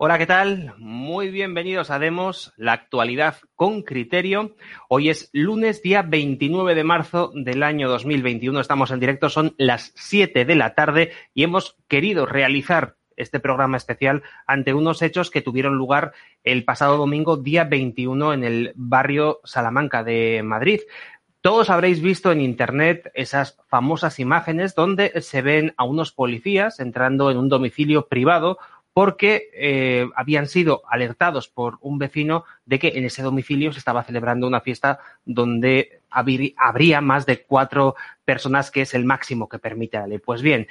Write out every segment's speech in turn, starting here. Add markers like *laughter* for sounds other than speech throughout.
Hola, ¿qué tal? Muy bienvenidos a Demos, la actualidad con criterio. Hoy es lunes, día 29 de marzo del año 2021. Estamos en directo, son las 7 de la tarde y hemos querido realizar este programa especial ante unos hechos que tuvieron lugar el pasado domingo, día 21, en el barrio Salamanca de Madrid. Todos habréis visto en Internet esas famosas imágenes donde se ven a unos policías entrando en un domicilio privado porque eh, habían sido alertados por un vecino de que en ese domicilio se estaba celebrando una fiesta donde habría más de cuatro personas, que es el máximo que permite la ley. Pues bien,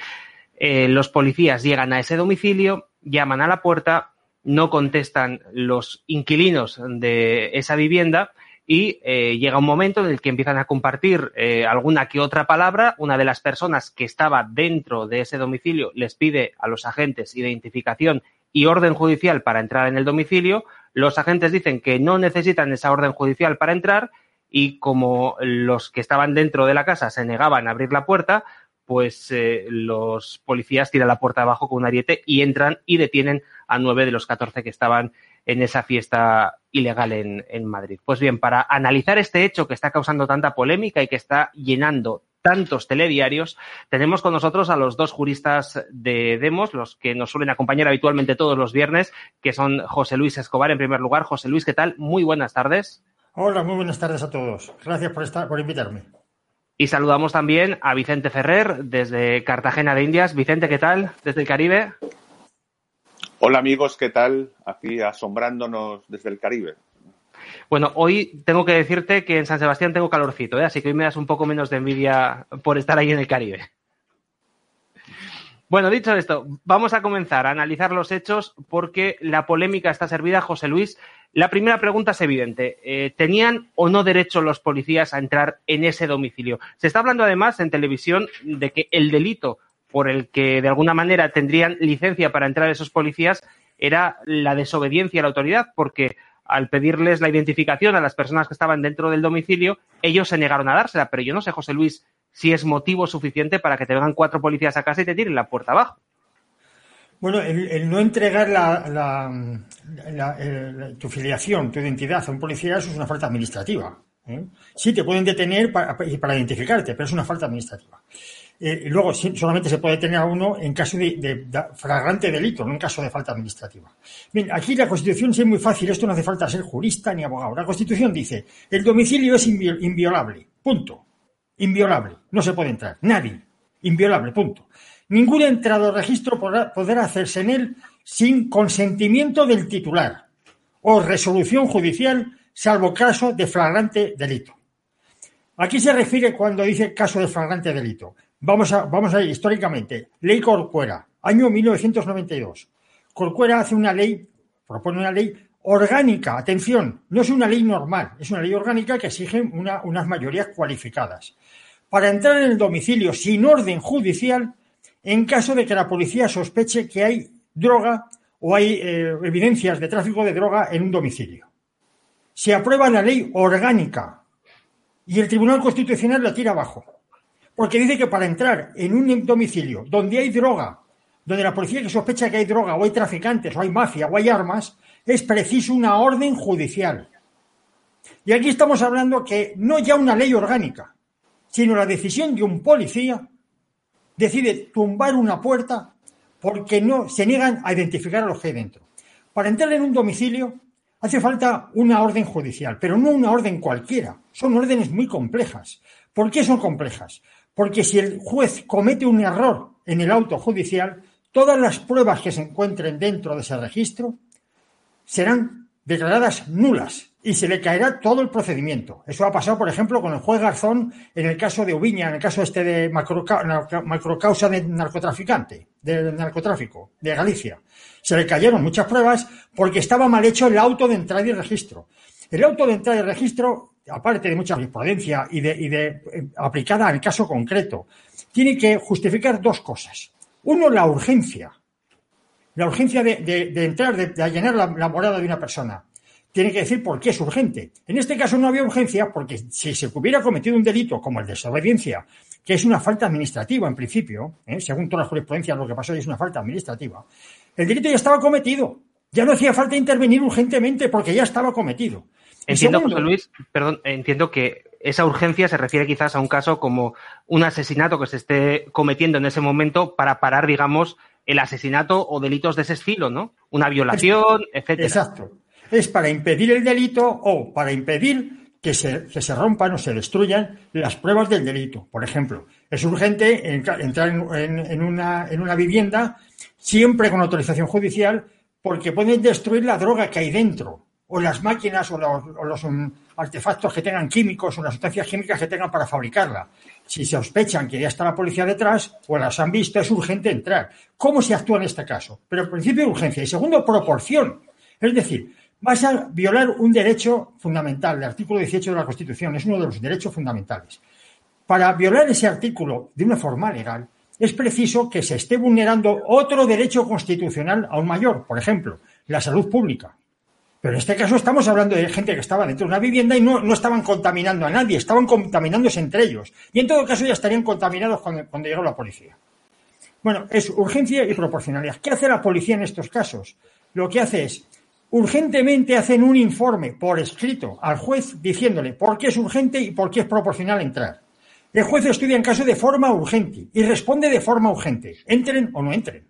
eh, los policías llegan a ese domicilio, llaman a la puerta, no contestan los inquilinos de esa vivienda y eh, llega un momento en el que empiezan a compartir eh, alguna que otra palabra. Una de las personas que estaba dentro de ese domicilio les pide a los agentes identificación y orden judicial para entrar en el domicilio. Los agentes dicen que no necesitan esa orden judicial para entrar y como los que estaban dentro de la casa se negaban a abrir la puerta, pues eh, los policías tiran la puerta abajo con un ariete y entran y detienen a nueve de los catorce que estaban en esa fiesta ilegal en, en, Madrid. Pues bien, para analizar este hecho que está causando tanta polémica y que está llenando tantos telediarios, tenemos con nosotros a los dos juristas de Demos, los que nos suelen acompañar habitualmente todos los viernes, que son José Luis Escobar en primer lugar. José Luis, ¿qué tal? Muy buenas tardes. Hola, muy buenas tardes a todos. Gracias por, estar, por invitarme. Y saludamos también a Vicente Ferrer desde Cartagena de Indias. Vicente, ¿qué tal? Desde el Caribe. Hola amigos, ¿qué tal? Aquí asombrándonos desde el Caribe. Bueno, hoy tengo que decirte que en San Sebastián tengo calorcito, ¿eh? así que hoy me das un poco menos de envidia por estar ahí en el Caribe. Bueno, dicho esto, vamos a comenzar a analizar los hechos porque la polémica está servida, José Luis. La primera pregunta es evidente. Eh, ¿Tenían o no derecho los policías a entrar en ese domicilio? Se está hablando además en televisión de que el delito por el que de alguna manera tendrían licencia para entrar esos policías era la desobediencia a la autoridad, porque al pedirles la identificación a las personas que estaban dentro del domicilio, ellos se negaron a dársela. Pero yo no sé, José Luis, si es motivo suficiente para que te vengan cuatro policías a casa y te tiren la puerta abajo. Bueno, el, no entregar la, tu filiación, tu identidad a un policía, eso es una falta administrativa. ¿eh? Sí, te pueden detener para, para identificarte, pero es una falta administrativa. Eh, luego solamente se puede tener a uno en caso de, de, flagrante delito, no en caso de falta administrativa. Bien, aquí la Constitución es muy fácil, esto no hace falta ser jurista ni abogado. La Constitución dice, el domicilio es inviolable, punto. Inviolable, no se puede entrar, nadie. Inviolable, punto. Ningún entrado o registro podrá, podrá hacerse en él sin consentimiento del titular o resolución judicial, salvo caso de flagrante delito. Aquí se refiere cuando dice caso de flagrante delito. Vamos a, vamos a ir históricamente. Ley Corcuera, año 1992. Corcuera hace una ley, propone una ley orgánica, atención, no es una ley normal, es una ley orgánica que exige una, unas mayorías cualificadas. Para entrar en el domicilio sin orden judicial, en caso de que la policía sospeche que hay droga o hay eh, evidencias de tráfico de droga en un domicilio. Se aprueba la ley orgánica y el Tribunal Constitucional la tira abajo porque dice que para entrar en un domicilio donde hay droga, donde la policía que sospecha que hay droga, o hay traficantes, o hay mafia, o hay armas, es preciso una orden judicial. Y aquí estamos hablando que no ya una ley orgánica, sino la decisión de un policía decide tumbar una puerta porque no se niegan a identificar a los que hay dentro. Para entrar en un domicilio hace falta una orden judicial, pero no una orden cualquiera. Son órdenes muy complejas. ¿Por qué son complejas? Porque si el juez comete un error en el auto judicial, todas las pruebas que se encuentren dentro de ese registro serán declaradas nulas y se le caerá todo el procedimiento. Eso ha pasado, por ejemplo, con el juez Garzón en el caso de Ubiña, en el caso este de macrocausa de narcotraficante, del narcotráfico, de Galicia. Se le cayeron muchas pruebas porque estaba mal hecho el auto de entrada y registro. El auto de entrada y registro aparte de mucha jurisprudencia y de, eh, aplicada al caso concreto, tiene que justificar dos cosas. Uno, la urgencia. La urgencia de, entrar, de, allanar la, la, morada de una persona. Tiene que decir por qué es urgente. En este caso no había urgencia porque si se hubiera cometido un delito como el de desobediencia, que es una falta administrativa en principio, ¿eh? según todas las jurisprudencias lo que pasó es una falta administrativa, el delito ya estaba cometido. Ya no hacía falta intervenir urgentemente porque ya estaba cometido. Entiendo, José Luis, perdón, entiendo que esa urgencia se refiere quizás a un caso como un asesinato que se esté cometiendo en ese momento para parar, digamos, el asesinato o delitos de ese estilo, ¿no? Una violación, etcétera. Exacto. Es para impedir el delito o para impedir que se, que se rompan o se destruyan las pruebas del delito. Por ejemplo, es urgente entrar en, una, en una vivienda siempre con autorización judicial porque pueden destruir la droga que hay dentro o las máquinas o los, um, artefactos que tengan químicos o las sustancias químicas que tengan para fabricarla. Si sospechan que ya está la policía detrás o las han visto, es urgente entrar. ¿Cómo se actúa en este caso? Pero en principio urgencia. Y segundo, proporción. Es decir, vas a violar un derecho fundamental. El artículo 18 de la Constitución es uno de los derechos fundamentales. Para violar ese artículo de una forma legal, es preciso que se esté vulnerando otro derecho constitucional aún mayor, por ejemplo, la salud pública. Pero en este caso estamos hablando de gente que estaba dentro de una vivienda y no, estaban contaminando a nadie, estaban contaminándose entre ellos. Y en todo caso ya estarían contaminados cuando, cuando llegó la policía. Bueno, es urgencia y proporcionalidad. ¿Qué hace la policía en estos casos? Lo que hace es, urgentemente hacen un informe por escrito al juez diciéndole por qué es urgente y por qué es proporcional entrar. El juez estudia el caso de forma urgente y responde de forma urgente, entren o no entren.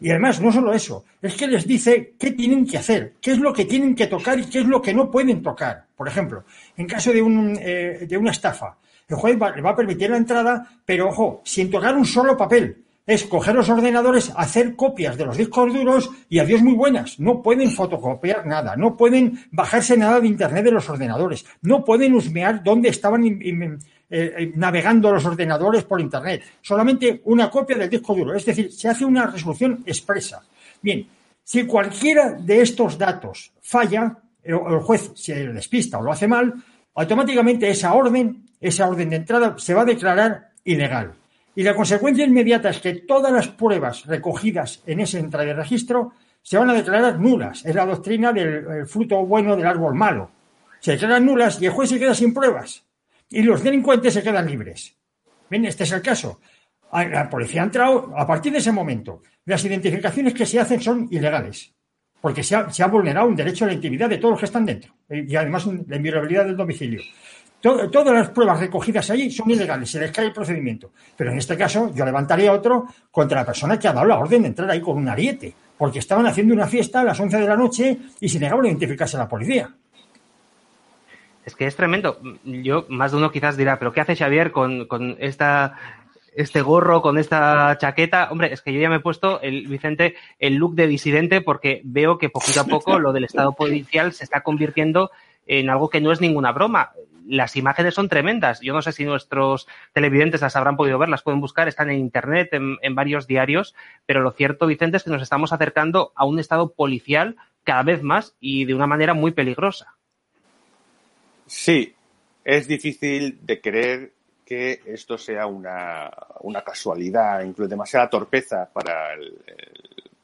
Y además, no solo eso, es que les dice qué tienen que hacer, qué es lo que tienen que tocar y qué es lo que no pueden tocar. Por ejemplo, en caso de, un, eh, de una estafa, el juez le va a permitir la entrada, pero ojo, sin tocar un solo papel. Es coger los ordenadores, hacer copias de los discos duros y adiós muy buenas. No pueden fotocopiar nada, no pueden bajarse nada de internet de los ordenadores, no pueden husmear dónde estaban eh, navegando los ordenadores por Internet. Solamente una copia del disco duro. Es decir, se hace una resolución expresa. Bien, si cualquiera de estos datos falla, el, el juez se despista o lo hace mal, automáticamente esa orden, esa orden de entrada, se va a declarar ilegal. Y la consecuencia inmediata es que todas las pruebas recogidas en esa entrada de registro se van a declarar nulas. Es la doctrina del fruto bueno del árbol malo. Se declaran nulas y el juez se queda sin pruebas y los delincuentes se quedan libres. Bien, este es el caso. La policía ha entrado, a partir de ese momento, las identificaciones que se hacen son ilegales, porque se ha, vulnerado un derecho a la intimidad de todos los que están dentro, y además la inviolabilidad del domicilio. todas las pruebas recogidas allí son ilegales, se les cae el procedimiento. Pero en este caso, yo levantaría otro contra la persona que ha dado la orden de entrar ahí con un ariete, porque estaban haciendo una fiesta a las 11 de la noche y se negaban a identificarse a la policía. Es que es tremendo. Yo, más de uno quizás dirá, pero ¿qué hace Xavier con, con esta, este gorro, con esta chaqueta? Hombre, es que yo ya me he puesto, el Vicente, el look de disidente porque veo que poquito a poco lo del Estado policial se está convirtiendo en algo que no es ninguna broma. Las imágenes son tremendas. Yo no sé si nuestros televidentes las habrán podido ver, las pueden buscar, están en Internet, en, en varios diarios, pero lo cierto, Vicente, es que nos estamos acercando a un Estado policial cada vez más y de una manera muy peligrosa. Sí, es difícil de creer que esto sea una, casualidad, incluso demasiada torpeza para,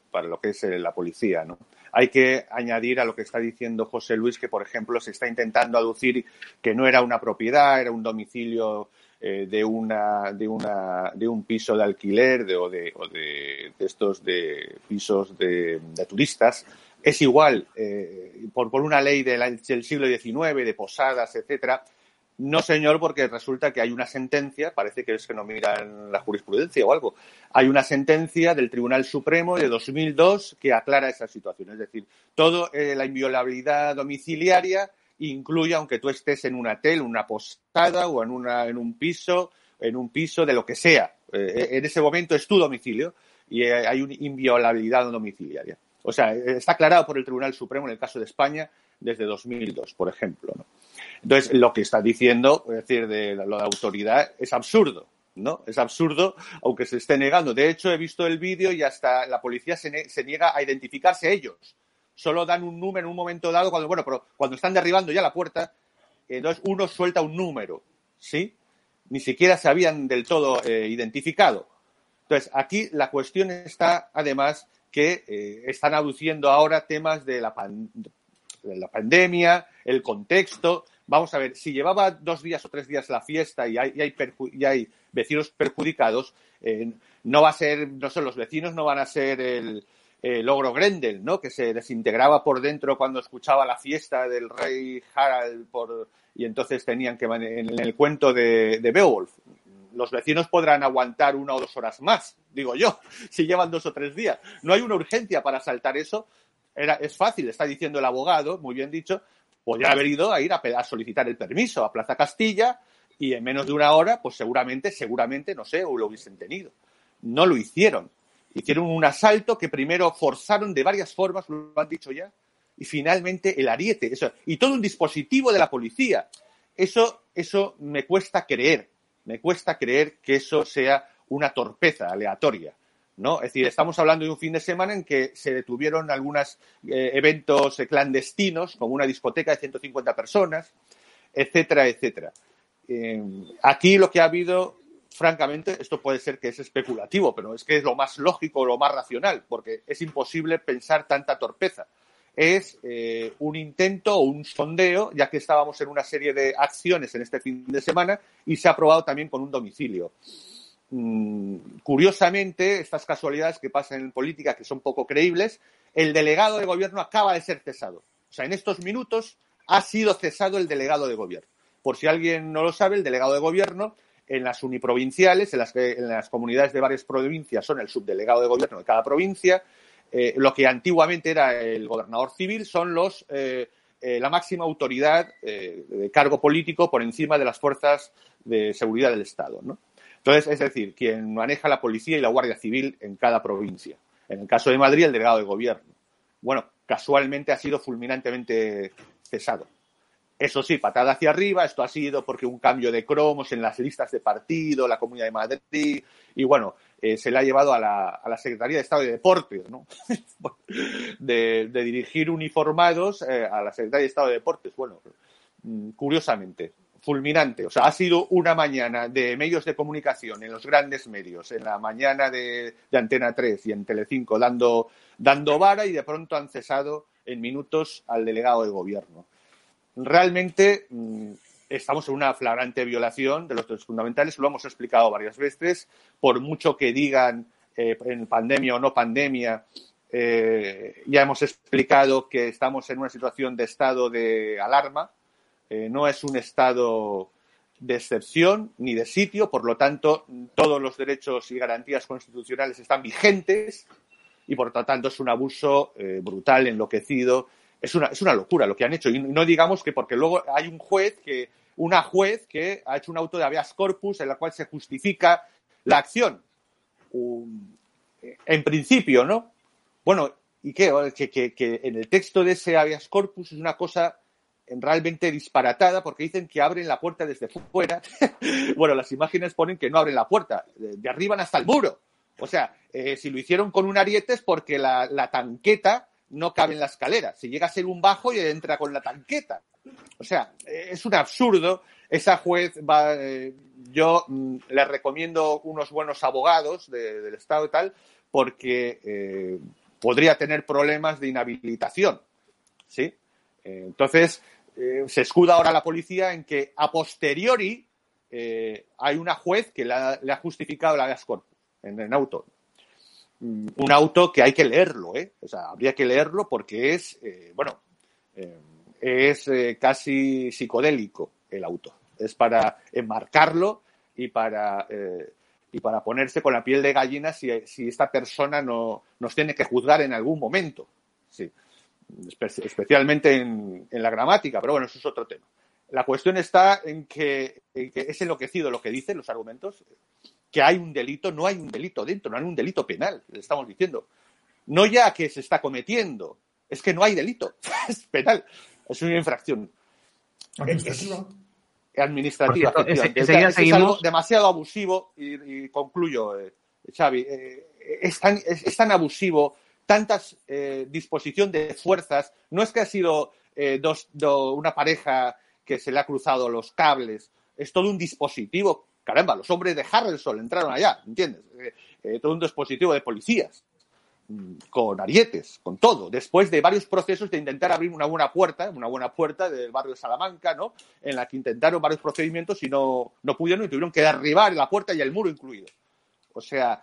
para lo que es eh, la policía, ¿no? Hay que añadir a lo que está diciendo José Luis que, por ejemplo, se está intentando aducir que no era una propiedad, era un domicilio eh, de, una, de, una, de un piso de alquiler de, o, de, o de, estos de pisos de, turistas es igual eh, por, por, una ley del, siglo XIX, de posadas, etcétera. No, señor, porque resulta que hay una sentencia, parece que es que no miran la jurisprudencia o algo, hay una sentencia del Tribunal Supremo de 2002 que aclara esa situación. Es decir, todo eh, la inviolabilidad domiciliaria incluye, aunque tú estés en un hotel, una posada o en, una, en un piso, en un piso de lo que sea. Eh, en ese momento es tu domicilio y hay una inviolabilidad domiciliaria. O sea, está aclarado por el Tribunal Supremo en el caso de España desde 2002, por ejemplo. ¿no? Entonces, lo que está diciendo, es decir, de lo de autoridad, es absurdo. ¿no? Es absurdo, aunque se esté negando. De hecho, he visto el vídeo y hasta la policía se, niega a identificarse ellos. Solo dan un número en un momento dado, cuando, bueno, pero cuando están derribando ya la puerta, entonces uno suelta un número, ¿sí? Ni siquiera se habían del todo eh, identificado. Entonces, aquí la cuestión está, además, que eh, están aduciendo ahora temas de la, pandemia, el contexto. Vamos a ver, si llevaba dos días o tres días la fiesta y hay, y hay, vecinos perjudicados, eh, no va a ser, no sé, los vecinos no van a ser el, eh, Logro Grendel, ¿no? Que se desintegraba por dentro cuando escuchaba la fiesta del rey Harald por, y entonces tenían que, en el cuento de, de Beowulf, los vecinos podrán aguantar una o dos horas más, digo yo, *laughs* si llevan dos o tres días. No hay una urgencia para saltar eso. Era, es fácil, está diciendo el abogado, muy bien dicho, podría haber ido a ir a, solicitar el permiso a Plaza Castilla y en menos de una hora, pues seguramente, seguramente, no sé, o lo hubiesen tenido. No lo hicieron. Hicieron un asalto que primero forzaron de varias formas, lo han dicho ya, y finalmente el ariete. Eso, y todo un dispositivo de la policía. Eso, eso me cuesta creer. Me cuesta creer que eso sea una torpeza aleatoria. ¿no? Es decir, estamos hablando de un fin de semana en que se detuvieron algunos eh, eventos clandestinos, como una discoteca de 150 personas, etcétera, etcétera. Eh, aquí lo que ha habido, francamente, esto puede ser que es especulativo, pero es que es lo más lógico, lo más racional, porque es imposible pensar tanta torpeza. Es eh, un intento o un sondeo, ya que estábamos en una serie de acciones en este fin de semana y se ha aprobado también con un domicilio. Mm, curiosamente, estas casualidades que pasan en política, que son poco creíbles, el delegado de gobierno acaba de ser cesado. O sea, en estos minutos ha sido cesado el delegado de gobierno. Por si alguien no lo sabe, el delegado de gobierno en las uniprovinciales, en las, en las comunidades de varias provincias, son el subdelegado de gobierno de cada provincia. Eh, lo que antiguamente era el gobernador civil son los eh, eh, la máxima autoridad de cargo político por encima de las fuerzas de seguridad del Estado. ¿no? Entonces, es decir, quien maneja la policía y la Guardia Civil en cada provincia. En el caso de Madrid, el delegado de gobierno. Bueno, casualmente ha sido fulminantemente cesado. Eso sí, patada hacia arriba, esto ha sido porque un cambio de cromos en las listas de partido, la Comunidad de Madrid, y bueno, eh, se le ha llevado a la, Secretaría de Estado de Deportes, ¿no? *laughs* de, dirigir uniformados eh, a la Secretaría de Estado de Deportes. Bueno, mm, curiosamente, fulminante. O sea, ha sido una mañana de medios de comunicación en los grandes medios, en la mañana de, Antena 3 y en Telecinco dando, dando vara y de pronto han cesado en minutos al delegado de gobierno. Realmente mm, estamos en una flagrante violación de los derechos fundamentales, lo hemos explicado varias veces, por mucho que digan eh, en pandemia o no pandemia, eh, ya hemos explicado que estamos en una situación de estado de alarma, eh, no es un estado de excepción ni de sitio, por lo tanto, todos los derechos y garantías constitucionales están vigentes y, por lo tanto, es un abuso brutal, enloquecido. Es una, es una locura lo que han hecho. Y no digamos que porque luego hay un juez que, una juez que ha hecho un auto de habeas corpus en la cual se justifica la acción. en principio, ¿no? Bueno, ¿y qué? Que, que, en el texto de ese habeas corpus es una cosa realmente disparatada porque dicen que abren la puerta desde fuera. *laughs* bueno, las imágenes ponen que no abren la puerta, de, arriba hasta el muro. O sea, eh, si lo hicieron con un ariete es porque la, tanqueta no cabe en la escalera. Si llega a ser un bajo y entra con la tanqueta. O sea, eh, es un absurdo. Esa juez va, eh, yo mm, le recomiendo unos buenos abogados del Estado y tal, porque podría tener problemas de inhabilitación. ¿Sí? entonces, eh, se escuda ahora la policía en que a posteriori eh, hay una juez que le ha, justificado la habeas corpus en el auto. Un auto que hay que leerlo, ¿eh? O sea, habría que leerlo porque es, eh, bueno, es casi psicodélico el auto. Es para enmarcarlo y para, y para ponerse con la piel de gallina si, si esta persona no, nos tiene que juzgar en algún momento. Sí especialmente en, la gramática, pero bueno, eso es otro tema. La cuestión está en que, es enloquecido lo que dicen los argumentos, que hay un delito, no hay un delito dentro, no hay un delito penal, le estamos diciendo. No ya que se está cometiendo, es que no hay delito, *laughs* es penal, es una infracción. Administrativa. administrativa. Es, algo demasiado abusivo y, concluyo, eh, Xavi, eh, es, tan, es tan abusivo tanta eh, disposición de fuerzas. No es que ha sido eh, una pareja que se le ha cruzado los cables, es todo un dispositivo. Caramba, los hombres de Harrelson entraron allá, ¿entiendes? Eh, todo un dispositivo de policías, mm, con arietes, con todo, después de varios procesos de intentar abrir una buena puerta, una buena puerta del barrio de Salamanca, ¿no? En la que intentaron varios procedimientos y no, no pudieron y tuvieron que derribar la puerta y el muro incluido. O sea,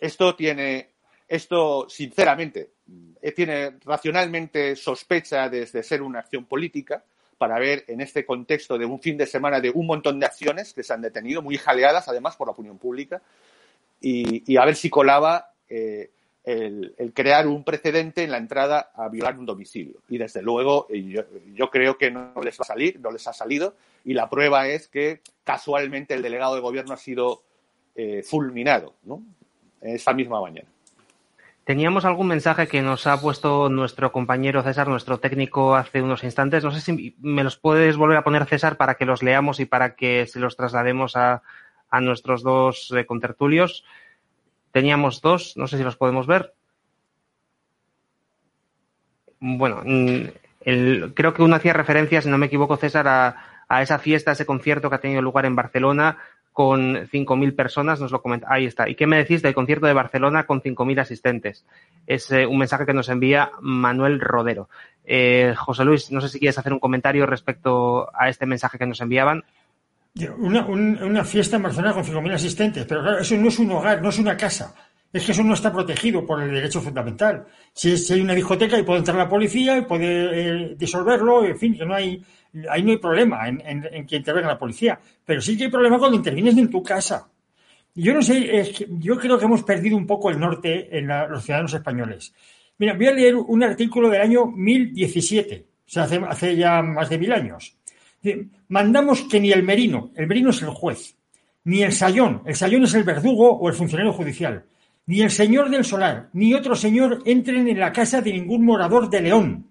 esto tiene esto, sinceramente, eh, tiene racionalmente sospecha desde ser una acción política para ver en este contexto de un fin de semana de un montón de acciones que se han detenido, muy jaleadas además por la opinión pública, y, a ver si colaba eh, el, crear un precedente en la entrada a violar un domicilio. Y desde luego yo, yo, creo que no les va a salir, no les ha salido, y la prueba es que casualmente el delegado de gobierno ha sido eh, fulminado ¿no? esa misma mañana. Teníamos algún mensaje que nos ha puesto nuestro compañero César, nuestro técnico, hace unos instantes. No sé si me los puedes volver a poner, César, para que los leamos y para que se los traslademos a, nuestros dos eh, contertulios. Teníamos dos, no sé si los podemos ver. Bueno, mm, creo que uno hacía referencia, si no me equivoco, César, a, a esa fiesta, a ese concierto que ha tenido lugar en Barcelona con 5.000 personas, nos lo comenta. Ahí está. ¿Y qué me decís del concierto de Barcelona con 5.000 asistentes? Es eh, un mensaje que nos envía Manuel Rodero. Eh, José Luis, no sé si quieres hacer un comentario respecto a este mensaje que nos enviaban. Una, una fiesta en Barcelona con 5.000 asistentes, pero claro, eso no es un hogar, no es una casa. Es que eso no está protegido por el derecho fundamental. Si, hay una discoteca y puede entrar la policía y puede eh, disolverlo, en fin, que no hay, ahí no hay problema en, en, que intervenga la policía. Pero sí que hay problema cuando intervienes en tu casa. Yo no sé, yo creo que hemos perdido un poco el norte en los ciudadanos españoles. Mira, voy a leer un artículo del año 1017, o sea, hace, hace ya más de mil años. Mandamos que ni el merino, el merino es el juez, ni el sayón, el sayón es el verdugo o el funcionario judicial, ni el señor del solar, ni otro señor entren en la casa de ningún morador de León,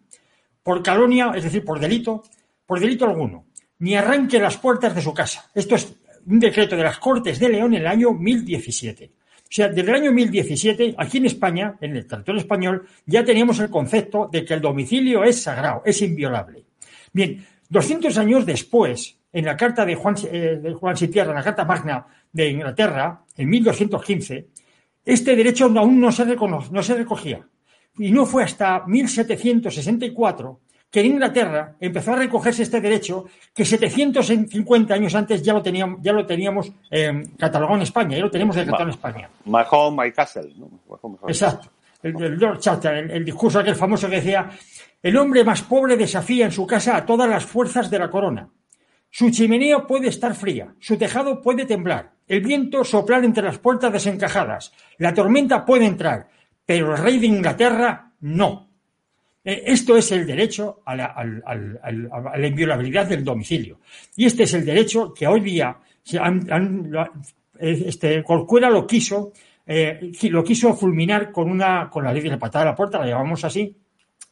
por calonia, es decir, por delito, por delito alguno, ni arranque las puertas de su casa. Esto es un decreto de las Cortes de León en el año 1017. O sea, desde el año 1017, aquí en España, en el territorio español, ya teníamos el concepto de que el domicilio es sagrado, es inviolable. Bien, 200 años después, en la carta de Juan, eh, de Juan Sitierra, en la Carta Magna de Inglaterra, en 1215, este derecho aún no se, no se recogía. Y no fue hasta 1764 que en Inglaterra empezó a recogerse este derecho que 750 años antes ya lo teníamos, ya lo teníamos eh, catalogado en España, ya lo tenemos decretado en España. My home, my castle. Exacto. El, Lord Charter, el, discurso aquel famoso que decía, el hombre más pobre desafía en su casa a todas las fuerzas de la corona. Su chimenea puede estar fría, su tejado puede temblar, el viento soplar entre las puertas desencajadas, la tormenta puede entrar, pero el rey de Inglaterra no. Eh, esto es el derecho a la, inviolabilidad del domicilio. Y este es el derecho que hoy día este, Corcuera lo quiso, eh, lo quiso fulminar con una, con la ley de la patada a la puerta, la llamamos así,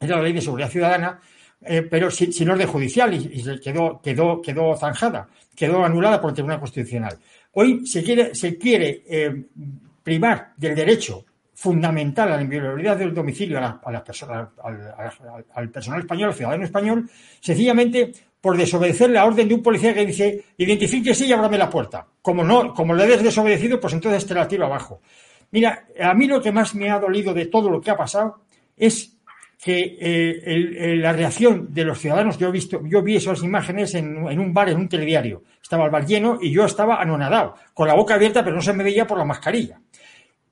era la ley de seguridad ciudadana, eh, pero sin, orden judicial y, quedó, quedó, quedó zanjada, quedó anulada por el Tribunal Constitucional. Hoy se quiere, se quiere privar del derecho fundamental a la inviolabilidad del domicilio a la, persona, al, personal español, al ciudadano español, sencillamente por desobedecer la orden de un policía que dice identifíquese y ábrame la puerta. Como no, como le hayas desobedecido, pues entonces te la tiro abajo. Mira, a mí lo que más me ha dolido de todo lo que ha pasado es que eh, la reacción de los ciudadanos, yo he visto, yo vi esas imágenes en, en, un bar, en un telediario. Estaba el bar lleno y yo estaba anonadado, con la boca abierta, pero no se me veía por la mascarilla.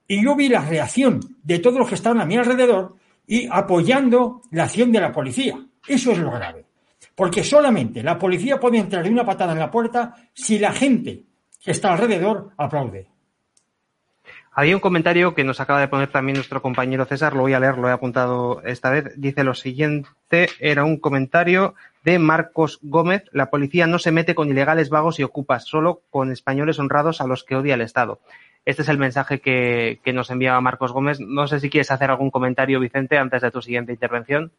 Y yo vi la reacción de todos los que estaban a mi alrededor y apoyando la acción de la policía. Eso es lo grave. Porque solamente la policía puede entrar de una patada en la puerta si la gente que está alrededor aplaude. Había un comentario que nos acaba de poner también nuestro compañero César, lo voy a leer, lo he apuntado esta vez. Dice lo siguiente, era un comentario de Marcos Gómez, la policía no se mete con ilegales vagos y ocupas, solo con españoles honrados a los que odia el Estado. Este es el mensaje que, nos enviaba Marcos Gómez. No sé si quieres hacer algún comentario, Vicente, antes de tu siguiente intervención.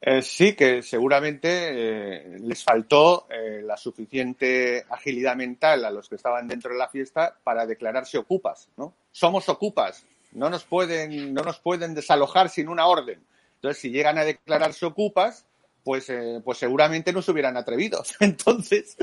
Eh, sí, que seguramente eh, les faltó eh, la suficiente agilidad mental a los que estaban dentro de la fiesta para declararse ocupas, ¿no? Somos ocupas, no nos pueden, no nos pueden desalojar sin una orden. Entonces, si llegan a declararse ocupas, pues, pues seguramente no se hubieran atrevido. *laughs* Entonces,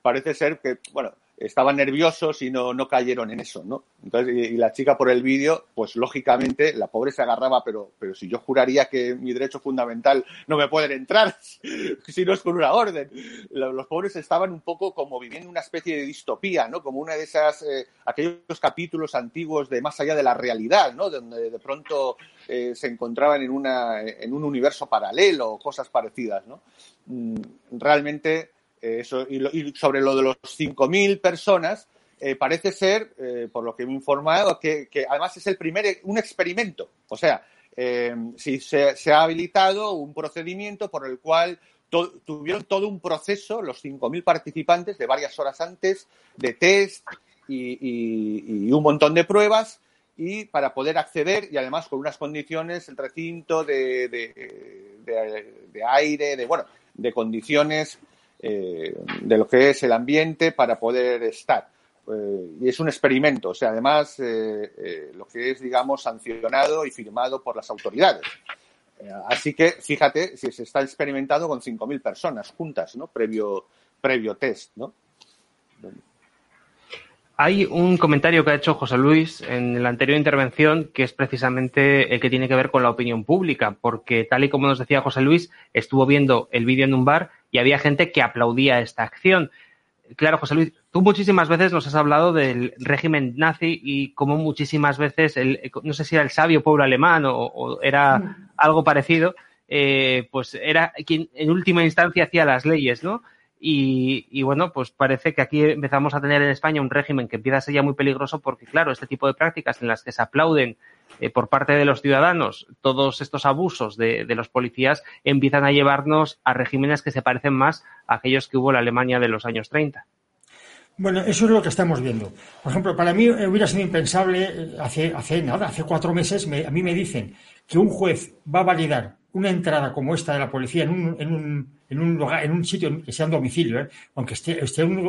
parece ser que, bueno, estaban nerviosos y no, no cayeron en eso, ¿no? Entonces, y, la chica por el vídeo, pues lógicamente la pobre se agarraba, pero, pero si yo juraría que mi derecho fundamental no me pueden entrar *laughs* si no es con una orden. Los pobres estaban un poco como viviendo una especie de distopía, ¿no? Como una de esas, eh, aquellos capítulos antiguos de más allá de la realidad, ¿no? Donde de pronto eh, se encontraban en, una, en un universo paralelo o cosas parecidas, ¿no? Mm, realmente eh, eso, y, sobre lo de los 5.000 personas, eh, parece ser, eh, por lo que me he informado, que, además es el primer, un experimento. O sea, si se, ha habilitado un procedimiento por el cual tuvieron todo un proceso, los 5.000 participantes, de varias horas antes, de test y, un montón de pruebas, y para poder acceder, y además con unas condiciones, el recinto de, de aire, de, bueno, de condiciones eh, de lo que es el ambiente para poder estar. Eh, y es un experimento, o sea, además eh, lo que es, digamos, sancionado y firmado por las autoridades. así que, fíjate, si se está experimentando con 5.000 personas juntas, ¿no? Previo, previo test, ¿no? Hay un comentario que ha hecho José Luis en la anterior intervención que es precisamente el que tiene que ver con la opinión pública, porque tal y como nos decía José Luis, estuvo viendo el vídeo en un bar y había gente que aplaudía esta acción. Claro, José Luis, tú muchísimas veces nos has hablado del régimen nazi y como muchísimas veces, el, no sé si era el sabio pueblo alemán o, era mm. algo parecido, eh, pues era quien en última instancia hacía las leyes, ¿no? Y, bueno, pues parece que aquí empezamos a tener en España un régimen que empieza a ser ya muy peligroso porque, claro, este tipo de prácticas en las que se aplauden eh, por parte de los ciudadanos todos estos abusos de, los policías empiezan a llevarnos a regímenes que se parecen más a aquellos que hubo en la Alemania de los años 30. Bueno, eso es lo que estamos viendo. Por ejemplo, para mí hubiera sido impensable eh, hace, hace nada, hace cuatro meses, a mí me dicen que un juez va a validar una entrada como esta de la policía en un, en un, en un, lugar, en un sitio que sea un domicilio, ¿eh? aunque esté, esté un,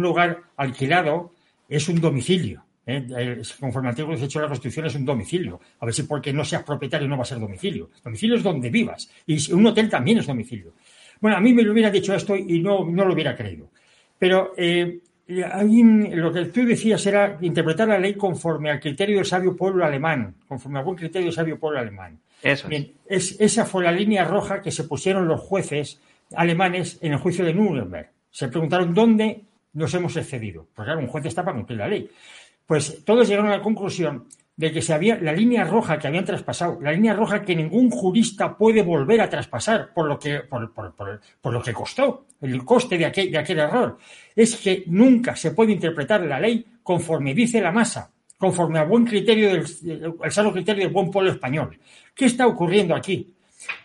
lugar alquilado, es un domicilio. ¿eh? Conforme al artículo 18 de la Constitución es un domicilio. A ver si porque no seas propietario no va a ser domicilio. Domicilio es donde vivas. Y un hotel también es domicilio. Bueno, a mí me lo hubiera dicho esto y no, no lo hubiera creído. Pero eh, lo que tú decías era interpretar la ley conforme al criterio del sabio pueblo alemán, conforme a buen criterio del sabio pueblo alemán. Eso Bien, es. esa fue la línea roja que se pusieron los jueces alemanes en el juicio de Nuremberg. Se preguntaron dónde nos hemos excedido. Porque claro, un juez está para cumplir la ley. Pues todos llegaron a la conclusión de que se había la línea roja que habían traspasado, la línea roja que ningún jurista puede volver a traspasar por lo que, por, lo que costó, el coste de aquel, de aquel error, es que nunca se puede interpretar la ley conforme dice la masa, conforme al buen criterio del, al sano criterio del buen pueblo español. ¿Qué está ocurriendo aquí?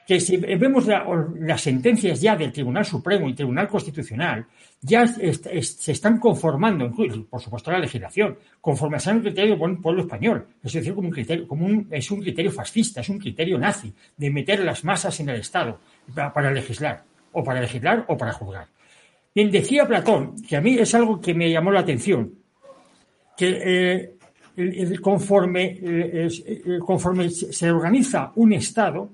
que si vemos las sentencias ya del Tribunal Supremo y Tribunal Constitucional, ya se están conformando, por supuesto la legislación, conforme a un criterio del pueblo español. Es decir, como un criterio, como es un criterio fascista, es un criterio nazi, de meter las masas en el Estado para, legislar, o para legislar o para juzgar. Bien, decía Platón, que a mí es algo que me llamó la atención, que eh, conforme, eh, eh, conforme se organiza un Estado,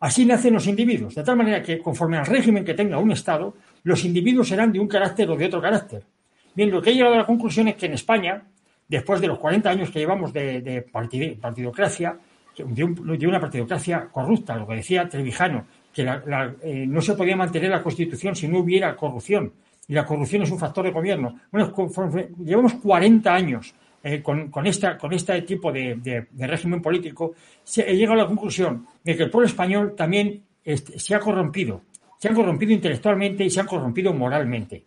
Así nacen los individuos, de tal manera que conforme al régimen que tenga un Estado, los individuos serán de un carácter o de otro carácter. Bien, lo que he llegado a la conclusión es que en España, después de los 40 años que llevamos de, partidocracia, de, una partidocracia corrupta, lo que decía Trevijano, que eh, no se podía mantener la Constitución si no hubiera corrupción, y la corrupción es un factor de gobierno. Bueno, llevamos 40 años eh, con, con, esta, con este tipo de, régimen político, se he llegado a la conclusión de que el pueblo español también este, se ha corrompido. Se han corrompido intelectualmente y se han corrompido moralmente.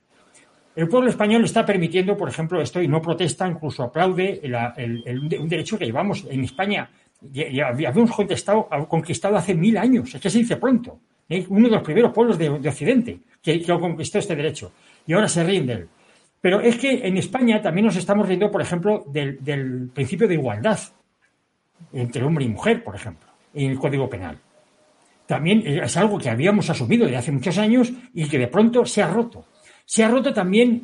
El pueblo español está permitiendo, por ejemplo, esto y no protesta, incluso aplaude un derecho que llevamos en España. Ya, habíamos contestado, conquistado hace mil años, es que se dice pronto. ¿eh? Uno de los primeros pueblos de, Occidente que, que conquistó este derecho. Y ahora se rinde. Pero es que en España también nos estamos riendo, por ejemplo, del, principio de igualdad entre hombre y mujer, por ejemplo, en el Código Penal. También es algo que habíamos asumido desde hace muchos años y que de pronto se ha roto. Se ha roto también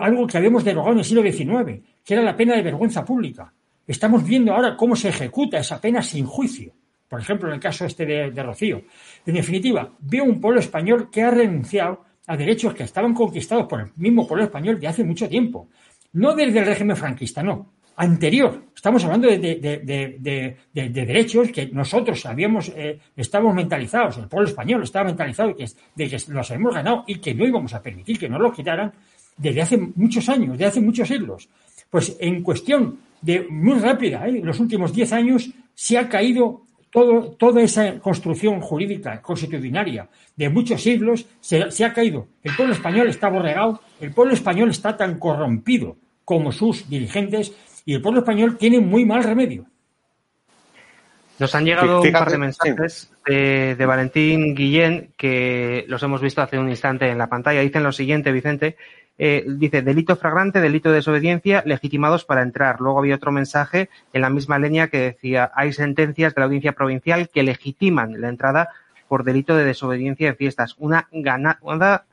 algo que habíamos derogado en el siglo XIX, que era la pena de vergüenza pública. Estamos viendo ahora cómo se ejecuta esa pena sin juicio. Por ejemplo, en el caso este de, de Rocío. En definitiva, veo un pueblo español que ha renunciado a derechos que estaban conquistados por el mismo pueblo español de hace mucho tiempo. No desde el régimen franquista, no. Anterior. Estamos hablando de, derechos que nosotros habíamos, eh, estábamos mentalizados, el pueblo español estaba mentalizado de que, que los habíamos ganado y que no íbamos a permitir que nos los quitaran desde hace muchos años, desde hace muchos siglos. Pues en cuestión de muy rápida, en ¿eh? los últimos diez años, se ha caído todo, toda esa construcción jurídica constitucionaria de muchos siglos, se, se ha caído. El pueblo español está borregado, el pueblo español está tan corrompido como sus dirigentes y el pueblo español tiene muy mal remedio. Nos han llegado un par de mensajes de, de, Valentín Guillén que los hemos visto hace un instante en la pantalla. Dicen lo siguiente, Vicente. Eh, dice delito fragrante, delito de desobediencia, legitimados para entrar. Luego había otro mensaje en la misma línea que decía hay sentencias de la audiencia provincial que legitiman la entrada por delito de desobediencia en fiestas. Una, gana, una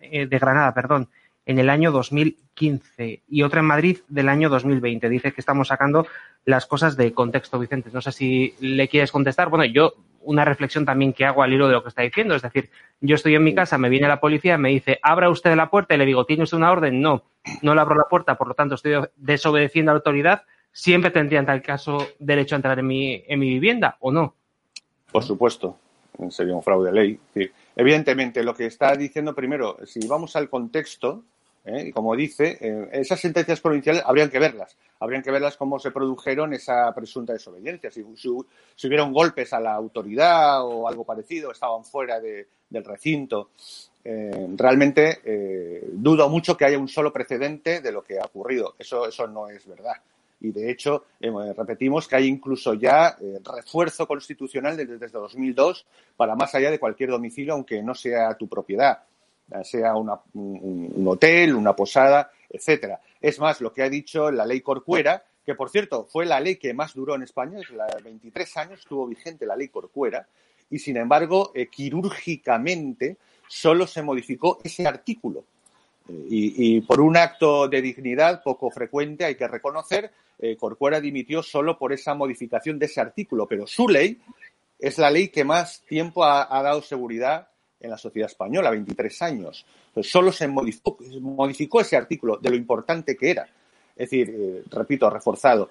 eh, de Granada, perdón, en el año 2015 y otra en Madrid del año 2020. Dice que estamos sacando las cosas de contexto, Vicente. No sé si le quieres contestar. Bueno, yo una reflexión también que hago al hilo de lo que está diciendo. Es decir, yo estoy en mi casa, me viene la policía, me dice, abra usted la puerta y le digo, ¿tiene usted una orden? No, no le abro la puerta, por lo tanto estoy desobedeciendo a la autoridad. Siempre tendría en tal caso derecho a entrar en mi, en mi vivienda o no. Por supuesto, sería un fraude de ley. Evidentemente, lo que está diciendo primero, si vamos al contexto, ¿eh? Y como dice, eh, esas sentencias provinciales habrían que verlas. Habrían que verlas cómo se produjeron esa presunta desobediencia. Si, si, hubieron golpes a la autoridad o algo parecido, estaban fuera de, del recinto. Eh, realmente dudo mucho que haya un solo precedente de lo que ha ocurrido. Eso, eso no es verdad. Y de hecho, repetimos que hay incluso ya refuerzo constitucional desde, desde 2002 para más allá de cualquier domicilio, aunque no sea tu propiedad sea un, hotel, una posada, etcétera. Es más, lo que ha dicho la ley Corcuera, que por cierto fue la ley que más duró en España, la 23 años estuvo vigente la ley Corcuera, y sin embargo, eh, quirúrgicamente solo se modificó ese artículo. Eh, y, por un acto de dignidad poco frecuente, hay que reconocer, eh, Corcuera dimitió solo por esa modificación de ese artículo, pero su ley es la ley que más tiempo ha dado seguridad en la sociedad española, 23 años. Pues solo se modificó, ese artículo de lo importante que era. Es decir, eh, repito, reforzado.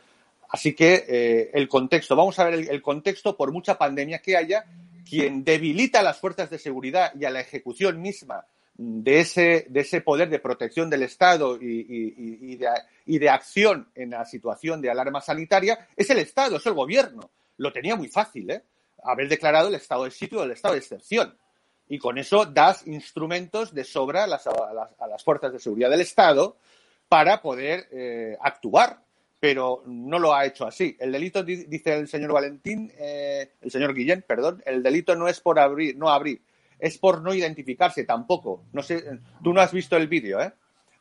Así que eh, el contexto, vamos a ver el, contexto por mucha pandemia que haya, quien debilita a las fuerzas de seguridad y a la ejecución misma de ese, de ese poder de protección del Estado y, de, y de acción en la situación de alarma sanitaria es el Estado, es el gobierno. Lo tenía muy fácil, ¿eh? Haber declarado el estado de sitio o el estado de excepción y con eso das instrumentos de sobra a las, a las, fuerzas de seguridad del Estado para poder eh, actuar, pero no lo ha hecho así. El delito, dice el señor Valentín, eh, el señor Guillén, perdón, el delito no es por abrir, no abrir, es por no identificarse tampoco. No sé, tú no has visto el vídeo, ¿eh?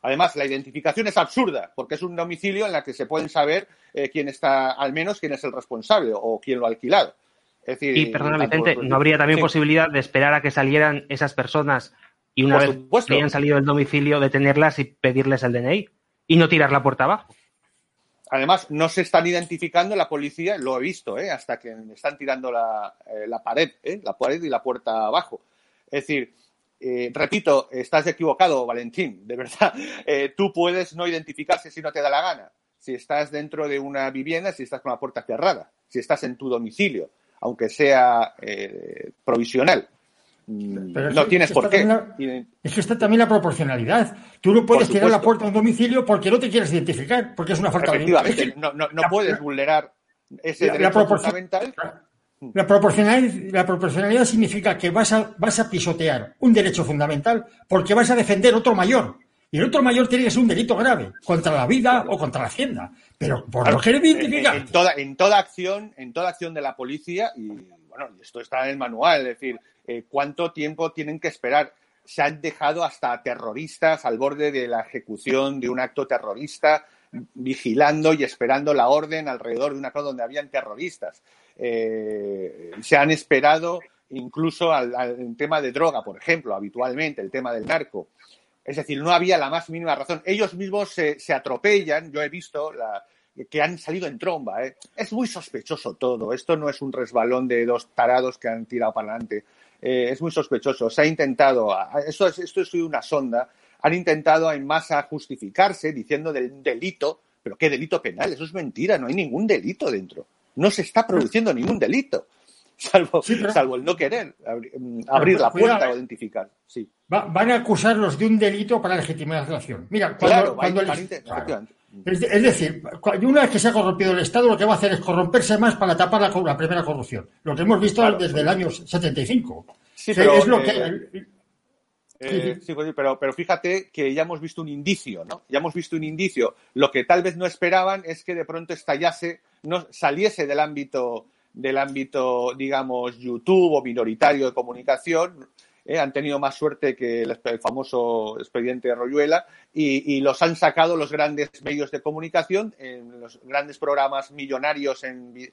Además, la identificación es absurda, porque es un domicilio en el que se pueden saber eh, quién está, al menos quién es el responsable o quién lo ha alquilado y perdona, Vicente, ¿no habría también posibilidad de esperar a que salieran esas personas y una vez que hayan salido del domicilio, detenerlas y pedirles el DNI y no tirar la puerta abajo? Además, no se están identificando la policía, lo he visto, ¿eh? hasta que están tirando la, eh, pared, ¿eh? la pared y la puerta abajo. Es decir, eh, repito, estás equivocado, Valentín, de verdad. *laughs* tú puedes no identificarse si no te da la gana. Si estás dentro de una vivienda, si estás con la puerta cerrada, si estás en tu domicilio aunque sea eh, provisional. Mm, no tienes por qué. es que está también la proporcionalidad. Tú no puedes tirar la puerta a un domicilio porque no te quieres identificar, porque es una falta de Efectivamente, no, no, no puedes vulnerar ese derecho fundamental. La proporcionalidad, la proporcionalidad significa que vas a, vas a pisotear un derecho fundamental porque vas a defender otro mayor. Y el otro mayor tiene que ser un delito grave, contra la vida o contra la hacienda. Pero por lo que En, toda, en toda acción, en toda acción de la policía, y bueno, esto está en el manual, es decir, eh, cuánto tiempo tienen que esperar. Se han dejado hasta terroristas al borde de la ejecución de un acto terrorista, vigilando y esperando la orden alrededor de una cosa donde habían terroristas. Eh, se han esperado incluso al, al, tema de droga, por ejemplo, habitualmente, el tema del narco. Es decir, no había la más mínima razón. Ellos mismos se, atropellan, yo he visto que han salido en tromba. ¿eh? Es muy sospechoso todo. Esto no es un resbalón de dos tarados que han tirado para adelante. eh, es muy sospechoso. Se ha intentado, esto es, esto es una sonda, han intentado en masa justificarse diciendo del delito, pero ¿qué delito penal? Eso es mentira, no hay ningún delito dentro. No se está produciendo ningún delito, *laughs* salvo, salvo el no querer mm, abrir, la puerta o identificar. Sí. Van a acusarlos de un delito para legitimar la acción. Mira, cuando, es, decir, una vez que se ha corrompido el Estado, lo que va a hacer es corromperse más para tapar la, primera corrupción. Lo que hemos visto desde el año 75. Sí, pero, es lo que, eh, sí, pues pero, pero fíjate que ya hemos visto un indicio, ¿no? Ya hemos visto un indicio. Lo que tal vez no esperaban es que de pronto estallase, no saliese del ámbito, del ámbito, digamos, YouTube o minoritario de comunicación, ¿eh? han tenido más suerte que el, famoso expediente de Royuela y, los han sacado los grandes medios de comunicación, en los grandes programas millonarios en,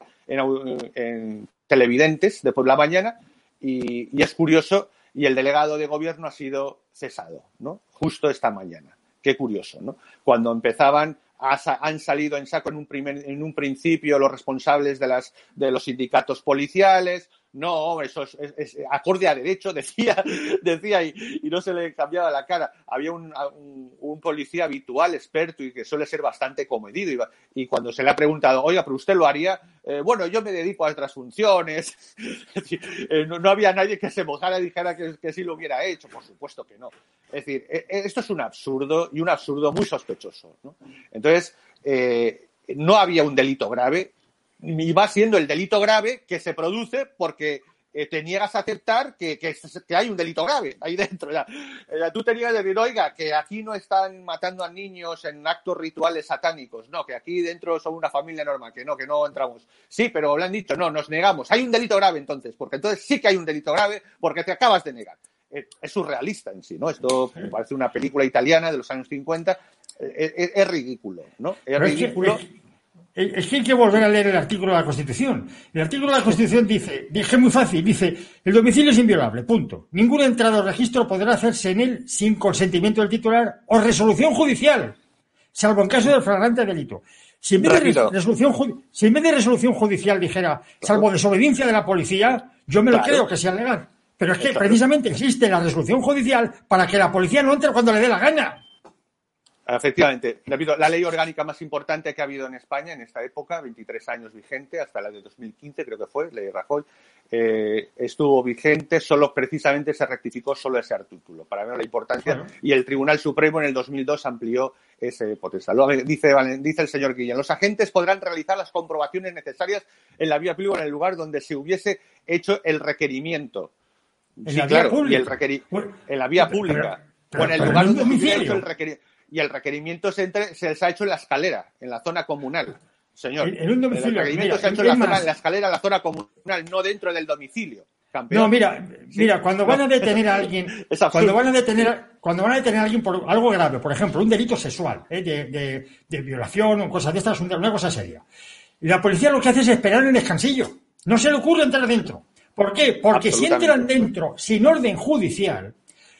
televidentes de por la mañana y, es curioso y el delegado de gobierno ha sido cesado, ¿no? Justo esta mañana. Qué curioso, ¿no? Cuando empezaban han salido en saco en un, primer, en un principio los responsables de, las, de los sindicatos policiales, no, eso es, acorde a derecho, *laughs* decía, decía y, no se le cambiaba la cara. Había un, policía habitual, experto y que suele ser bastante comedido. Y, cuando se le ha preguntado, oiga, pero usted lo haría, eh, bueno, yo me dedico a otras funciones. *laughs* Eh, no, había nadie que se mojara y dijera que, sí lo hubiera hecho. Por supuesto que no. Es decir, e, e, esto es un absurdo y un absurdo muy sospechoso. Entonces, eh, no había un delito grave, y va siendo el delito grave que se produce porque eh, te niegas a aceptar que, que, hay un delito grave ahí *laughs* dentro. Ya. tú te niegas a decir, oiga, que aquí no están matando a niños en actos rituales satánicos, no, que aquí dentro son una familia normal, que no, que no entramos. Sí, pero lo han dicho, no, nos negamos. Hay un delito grave entonces, porque entonces sí que hay un delito grave porque te acabas de negar. Eh, es surrealista en sí, ¿no? Esto me parece una película italiana de los años 50. Eh, es, ridículo, ¿no? Es ridículo. Es que hay que volver a leer el artículo de la Constitución. El artículo de la Constitución dice, dije muy fácil, dice, el domicilio es inviolable, punto. Ningún entrada o registro podrá hacerse en él sin consentimiento del titular o resolución judicial, salvo en caso de flagrante delito. Si en vez de, resolución, si en vez de resolución judicial dijera, salvo desobediencia de la policía, yo me lo creo que sea legal. Pero es que precisamente existe la resolución judicial para que la policía no entre cuando le dé la gana. Efectivamente, la ley orgánica más importante que ha habido en España en esta época, 23 años vigente, hasta la de 2015 creo que fue, ley Rajoy, eh, estuvo vigente, solo precisamente se rectificó solo ese artículo, para ver la importancia, y el Tribunal Supremo en el 2002 amplió ese potestad. dice, dice el señor Guillén, los agentes podrán realizar las comprobaciones necesarias en la vía pública en el lugar donde se hubiese hecho el requerimiento. sí, claro, y el en la vía pública, o en el lugar donde se hubiese hecho el requerimiento y el requerimiento se, se ha hecho en la escalera, en la zona comunal. Señor, en un domicilio, el requerimiento se ha hecho en la, en la escalera, en la zona comunal, no dentro del domicilio. No, mira, mira, cuando van a detener a alguien, *laughs* cuando van a detener, cuando van a detener a alguien por algo grave, por ejemplo, un delito sexual, ¿eh? de, de, violación o cosas de estas, una cosa seria. Y la policía lo que hace es esperar en el descansillo. No se le ocurre entrar dentro. ¿Por qué? Porque si entran dentro sin orden judicial,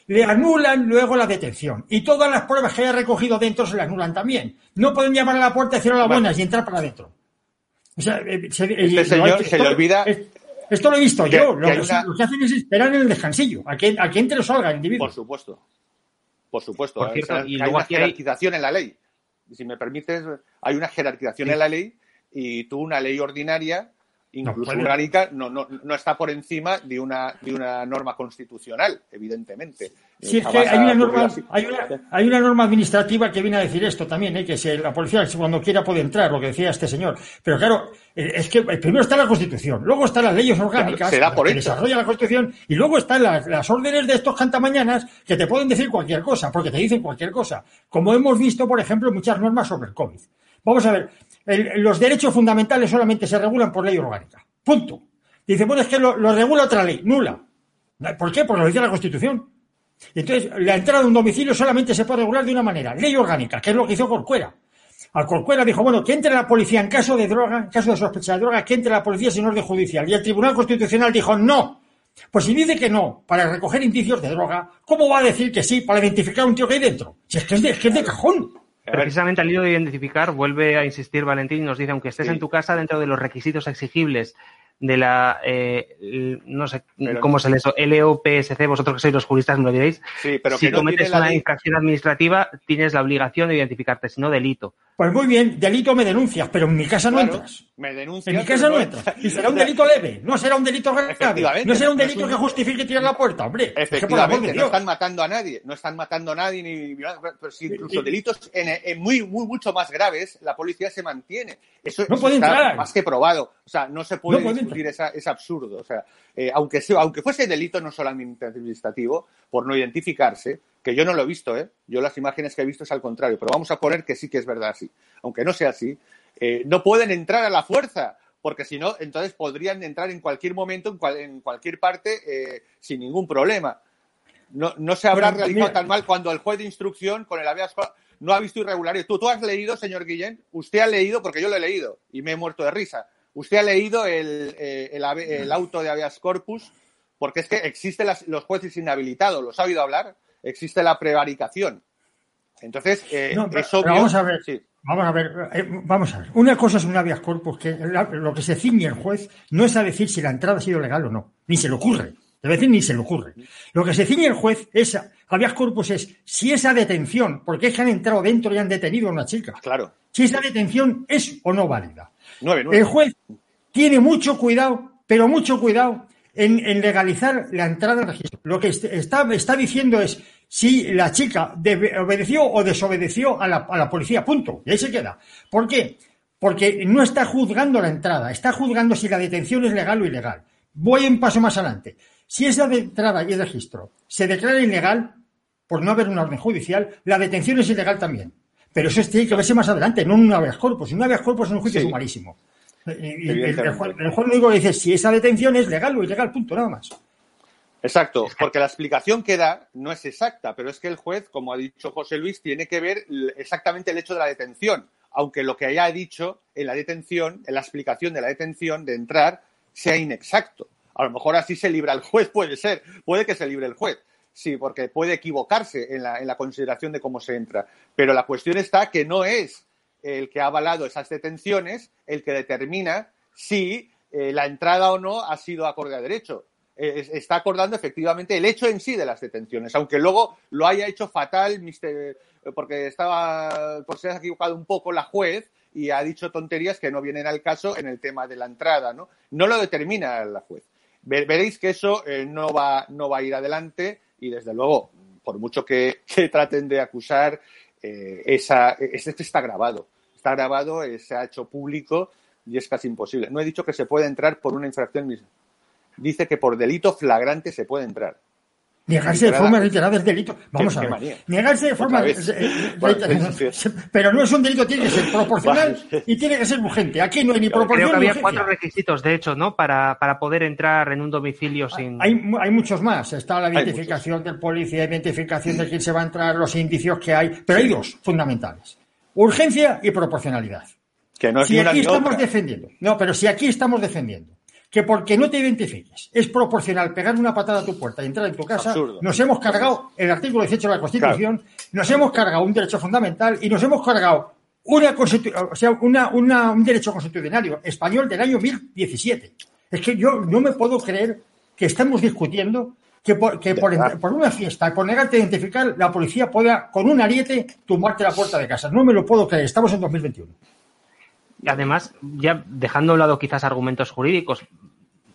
le anulan luego la detención. Y todas las pruebas que haya recogido dentro se le anulan también. No pueden llamar a la puerta y decir hola buenas y entrar para adentro. O sea, eh, se, este señor se le olvida. esto lo he visto yo. Lo que, hacen es esperar en el descansillo, a que, a que entre o salga el individuo. Por supuesto. Por supuesto. Por cierto, hay, una jerarquización en la ley. Si me permites, hay una jerarquización en la ley y tú una ley ordinaria incluso no, orgánica, no, no, no, está por encima de una, de una norma constitucional, evidentemente. Sí, es que hay una, norma, hay, una, hay una norma administrativa que viene a decir esto también, ¿eh? que si la policía cuando quiera puede entrar, lo que decía este señor. Pero claro, eh, es que primero está la Constitución, luego están las leyes orgánicas que desarrolla la Constitución y luego están las, las órdenes de estos cantamañanas que te pueden decir cualquier cosa, porque te dicen cualquier cosa. Como hemos visto, por ejemplo, muchas normas sobre el COVID. Vamos a ver, los derechos fundamentales solamente se regulan por ley orgánica. Punto. Dice, bueno, es que lo, regula otra ley, nula. ¿Por qué? Porque lo dice la Constitución. Entonces, la entrada de un domicilio solamente se puede regular de una manera, ley orgánica, que es lo que hizo Corcuera. Al Corcuera dijo, bueno, que entre la policía en caso de droga, en caso de sospecha de droga, que entre la policía sin orden judicial. Y el Tribunal Constitucional dijo, no. Pues si dice que no, para recoger indicios de droga, ¿cómo va a decir que sí para identificar a un tío que hay dentro? Si es que es de, es que es de cajón. Precisamente al hilo de identificar, vuelve a insistir Valentín y nos dice, aunque estés en tu casa dentro de los requisitos exigibles de la, eh, no sé cómo se les, LOPSC, vosotros que sois los juristas me lo diréis. Sí, pero si que no cometes una infracción administrativa, tienes la obligación de identificarte, si no delito. Pues muy bien, delito me denuncias, pero en mi casa no entras. Me denuncias. En mi casa no, entras. Y será un delito leve, no será un delito grave. No será un delito que justifique tirar la puerta, hombre. Efectivamente, no están matando a nadie, no están matando a nadie, ni pero si incluso delitos en, muy, muy, mucho más graves, la policía se mantiene. Eso, no puede entrar. más que probado. O sea, no se puede, discutir, esa, es absurdo. O sea, eh, aunque, sea, aunque fuese delito no solamente administrativo, por no identificarse, que yo no lo he visto, ¿eh? Yo las imágenes que he visto es al contrario, pero vamos a poner que sí que es verdad así. Aunque no sea así, eh, no pueden entrar a la fuerza, porque si no, entonces podrían entrar en cualquier momento, en, cualquier parte, eh, sin ningún problema. No, no se habrá realizado tan mal cuando el juez de instrucción con el habeas no ha visto irregularidades. ¿Tú, tú has leído, señor Guillén, usted ha leído, porque yo lo he leído y me he muerto de risa. Usted ha leído el, eh, el, auto de habeas corpus, porque es que existen los jueces inhabilitados, ¿los ha oído hablar? existe la prevaricación. Entonces, eh, eso Vamos a ver. Vamos a ver, eh, vamos a ver. Una cosa es un habeas corpus, que lo que se ciñe el juez no es a decir si la entrada ha sido legal o no, ni se le ocurre. Debe decir, ni se le ocurre. Lo que se ciñe el juez es, habeas corpus es si esa detención, porque es que han entrado dentro y han detenido a una chica. Claro. Si esa detención es o no válida. El juez tiene mucho cuidado, pero mucho cuidado en, legalizar la entrada al registro. Lo que está, diciendo es si la chica obedeció o desobedeció a la, policía, punto. Y ahí se queda. ¿Por qué? Porque no está juzgando la entrada, está juzgando si la detención es legal o ilegal. Voy un paso más adelante. Si esa entrada y el registro se declara ilegal, por no haber una orden judicial, la detención es ilegal también. Pero eso tiene que verse más adelante, no en un habeas corpus. Un habeas corpus es un juicio sumarísimo. el, juez, el juez único dice si esa detención es legal o ilegal, punto, nada más. Exacto, porque la explicación que da no es exacta, pero es que el juez, como ha dicho José Luis, tiene que ver exactamente el hecho de la detención, aunque lo que haya dicho en la detención, en la explicación de la detención de entrar, sea inexacto. A lo mejor así se libra el juez, puede ser, puede que se libre el juez. Sí, porque puede equivocarse en la, en la consideración de cómo se entra. Pero la cuestión está que no es el que ha avalado esas detenciones el que determina si eh, la entrada o no ha sido acorde a derecho eh, está acordando efectivamente el hecho en sí de las detenciones, aunque luego lo haya hecho fatal, porque estaba, por se ha equivocado un poco la juez y ha dicho tonterías que no vienen al caso en el tema de la entrada, ¿no? No lo determina la juez. Veréis que eso eh, no, va, no va a ir adelante y desde luego, por mucho que, *laughs* traten de acusar, eh, esa, este está grabado. Está grabado, se ha hecho público y es casi imposible. No he dicho que se puede entrar por una infracción misma dice que por delito flagrante se puede entrar. Negarse de forma reiterada es delito. Vamos a ver. Negarse de forma reiterada. Pero no es un delito, tiene que ser proporcional *laughs* y tiene que ser urgente. Aquí no hay ni proporción Creo que había cuatro requisitos, de hecho, ¿no? Para, para poder entrar en un domicilio sin. Hay, hay muchos más. Está la identificación del policía, identificación de quién se va a entrar, los indicios que hay. Pero hay dos fundamentales: urgencia y proporcionalidad. Que no es si aquí estamos defendiendo. No, pero si aquí estamos defendiendo que porque no te identifiques es proporcional pegar una patada a tu puerta y entrar en tu casa, nos hemos cargado el artículo 18 de la Constitución, nos hemos cargado un derecho fundamental y nos hemos cargado una o sea, una, un derecho constitucional español del año 1017. Es que yo no me puedo creer que estamos discutiendo que, por, que por, por, una fiesta, por negarte a identificar, la policía pueda, con un ariete, tumbarte la puerta de casa. No me lo puedo creer. Estamos en 2021 además, ya dejando a un lado quizás argumentos jurídicos,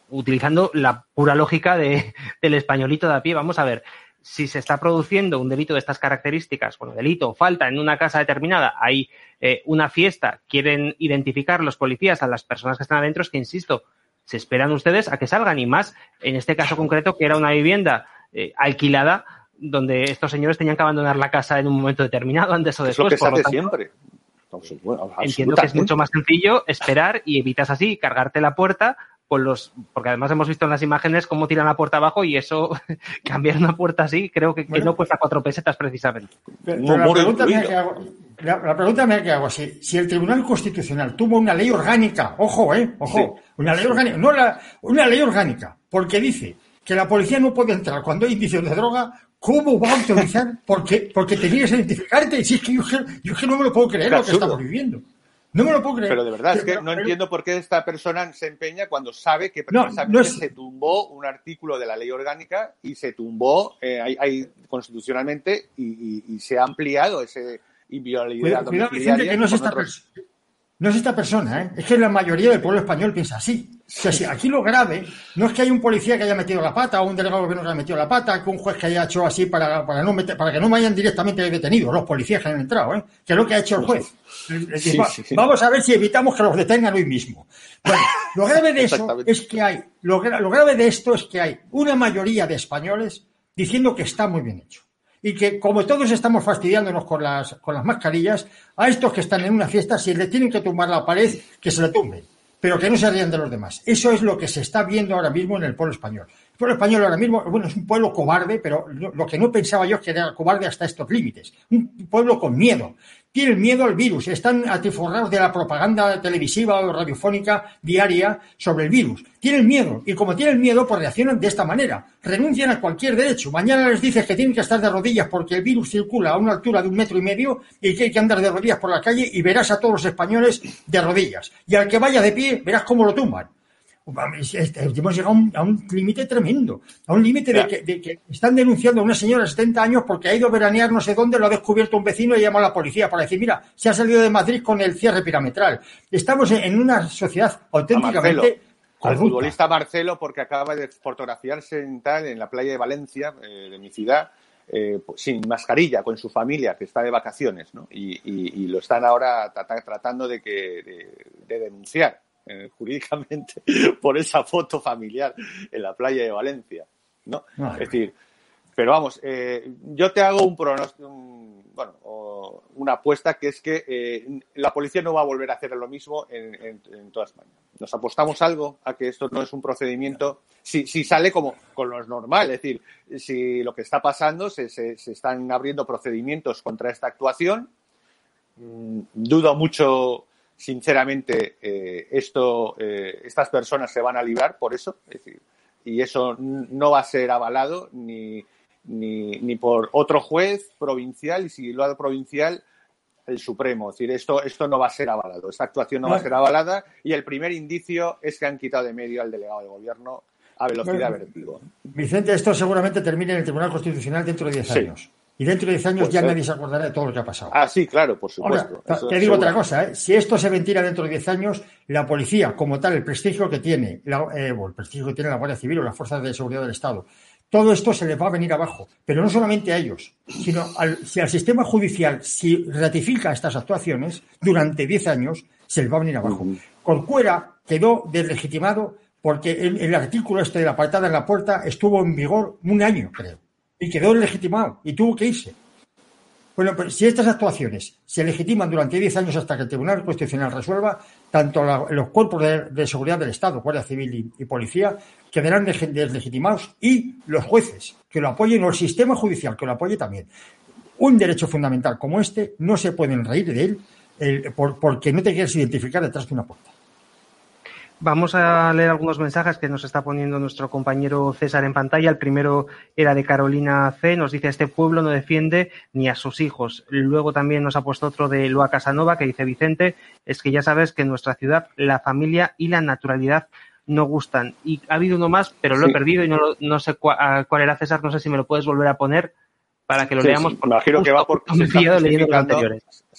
utilizando la pura lógica de, *laughs* del españolito de a pie, vamos a ver, si se está produciendo un delito de estas características, bueno, delito o falta en una casa determinada, hay eh, una fiesta, quieren identificar los policías a las personas que están adentro, es que, insisto, se esperan ustedes a que salgan y más en este caso concreto que era una vivienda eh, alquilada donde estos señores tenían que abandonar la casa en un momento determinado, antes o después. Es lo que se hace siempre. Entiendo que es mucho más sencillo esperar y evitas así cargarte la puerta con los, porque además hemos visto en las imágenes cómo tiran la puerta abajo y eso, *laughs* cambiar una puerta así, creo que, no cuesta cuatro pesetas precisamente. la, pregunta me que hago, la, pregunta me que hago, si, si el Tribunal Constitucional tuvo una ley orgánica, ojo, eh, ojo, una ley orgánica, no la, una ley orgánica, porque dice que la policía no puede entrar cuando hay indicios de droga ¿Cómo va a autorizar? Porque, porque tenías que identificarte. Si es que yo, yo que no me lo puedo creer lo que estamos viviendo. No me lo puedo creer. Pero de verdad, es que no entiendo por qué esta persona se empeña cuando sabe que precisamente se tumbó un artículo de la ley orgánica y se tumbó eh, hay, constitucionalmente y, se ha ampliado ese inviolabilidad domiciliaria. no, es esta no es esta persona, ¿eh? es que la mayoría del pueblo español piensa así. O sea, aquí lo grave no es que haya un policía que haya metido la pata o un delegado que no haya metido la pata, que un juez que haya hecho así para, para, no meter, para que no vayan directamente detenidos los policías que han entrado, ¿eh? que es lo que ha hecho el juez. Vamos a ver si evitamos que los detengan hoy mismo. Bueno, lo grave de eso es que hay, lo, lo grave de esto es que hay una mayoría de españoles diciendo que está muy bien hecho y que como todos estamos fastidiándonos con las, con las mascarillas, a estos que están en una fiesta, si le tienen que tumbar la pared, que se le tumben pero que no se rían de los demás. Eso es lo que se está viendo ahora mismo en el pueblo español. Pueblo español ahora mismo, bueno, es un pueblo cobarde, pero lo que no pensaba yo es que era cobarde hasta estos límites. Un pueblo con miedo tienen miedo al virus, están atiforrados de la propaganda televisiva o radiofónica diaria sobre el virus. Tienen miedo y como tienen miedo, pues reaccionan de esta manera. Renuncian a cualquier derecho. Mañana les dices que tienen que estar de rodillas porque el virus circula a una altura de un metro y medio y que hay que andar de rodillas por la calle y verás a todos los españoles de rodillas. Y al que vaya de pie, verás cómo lo tumban. Hemos llegado a un, límite tremendo, a un límite de, que, están denunciando a una señora de 70 años porque ha ido a veranear no sé dónde, lo ha descubierto un vecino y llama a la policía para decir, mira, se ha salido de Madrid con el cierre pirametral. Estamos en una sociedad auténticamente... Al futbolista Marcelo, porque acaba de fotografiarse en, tal, en la playa de Valencia, eh, de mi ciudad, eh, pues, sin mascarilla, con su familia, que está de vacaciones, ¿no? Y, lo están ahora tratando de, que, de denunciar. Eh, jurídicamente *laughs* por esa foto familiar en la playa de Valencia, ¿no? es decir, pero vamos, eh, yo te hago un pronóstico, bueno, una apuesta que es que eh, la policía no va a volver a hacer lo mismo en, toda España. Nos apostamos algo a que esto no es un procedimiento, si, si sale como con lo normal, es decir, si lo que está pasando, se, se, se están abriendo procedimientos contra esta actuación, mm, dudo mucho sinceramente, eh, esto, eh, estas personas se van a librar por eso. y eso no va a ser avalado ni, ni, por otro juez provincial, y si lo ha provincial, el Supremo. Es decir, esto, esto no va a ser avalado. Esta actuación no va a ser avalada y el primer indicio es que han quitado de medio al delegado de gobierno a velocidad vertigo. Vicente, esto seguramente termine en el Tribunal Constitucional dentro de 10 años. Y dentro de 10 años ya nadie se acordará de todo lo que ha pasado. Ah, sí, claro, por supuesto. te digo otra cosa, ¿eh? si esto se ventila dentro de 10 años, la policía, como tal, el prestigio que tiene, eh, el prestigio que tiene la Guardia Civil o las fuerzas de seguridad del Estado, todo esto se les va a venir abajo. Pero no solamente a ellos, sino al, si al sistema judicial, si ratifica estas actuaciones, durante 10 años se les va a venir abajo. Corcuera quedó deslegitimado porque el, el artículo este de la apartada en la puerta estuvo en vigor un año, creo y quedó legitimado y tuvo que irse. Bueno, pues si estas actuaciones se legitiman durante 10 años hasta que el Tribunal Constitucional resuelva, tanto los cuerpos de, seguridad del Estado, Guardia Civil y, Policía, quedarán deslegitimados y los jueces que lo apoyen o el sistema judicial que lo apoye también. Un derecho fundamental como este no se pueden reír de él porque no te quieres identificar detrás de una puerta. Vamos a leer algunos mensajes que nos está poniendo nuestro compañero César en pantalla. El primero era de Carolina C. Nos dice, este pueblo no defiende ni a sus hijos. Luego también nos ha puesto otro de Lua Casanova que dice, Vicente, es que ya sabes que en nuestra ciudad la familia y la naturalidad no gustan. Y ha habido uno más, pero lo he perdido y no, no sé cuál, cuál era César. No sé si me lo puedes volver a poner para que lo leamos. imagino que va por *laughs* se está, justificando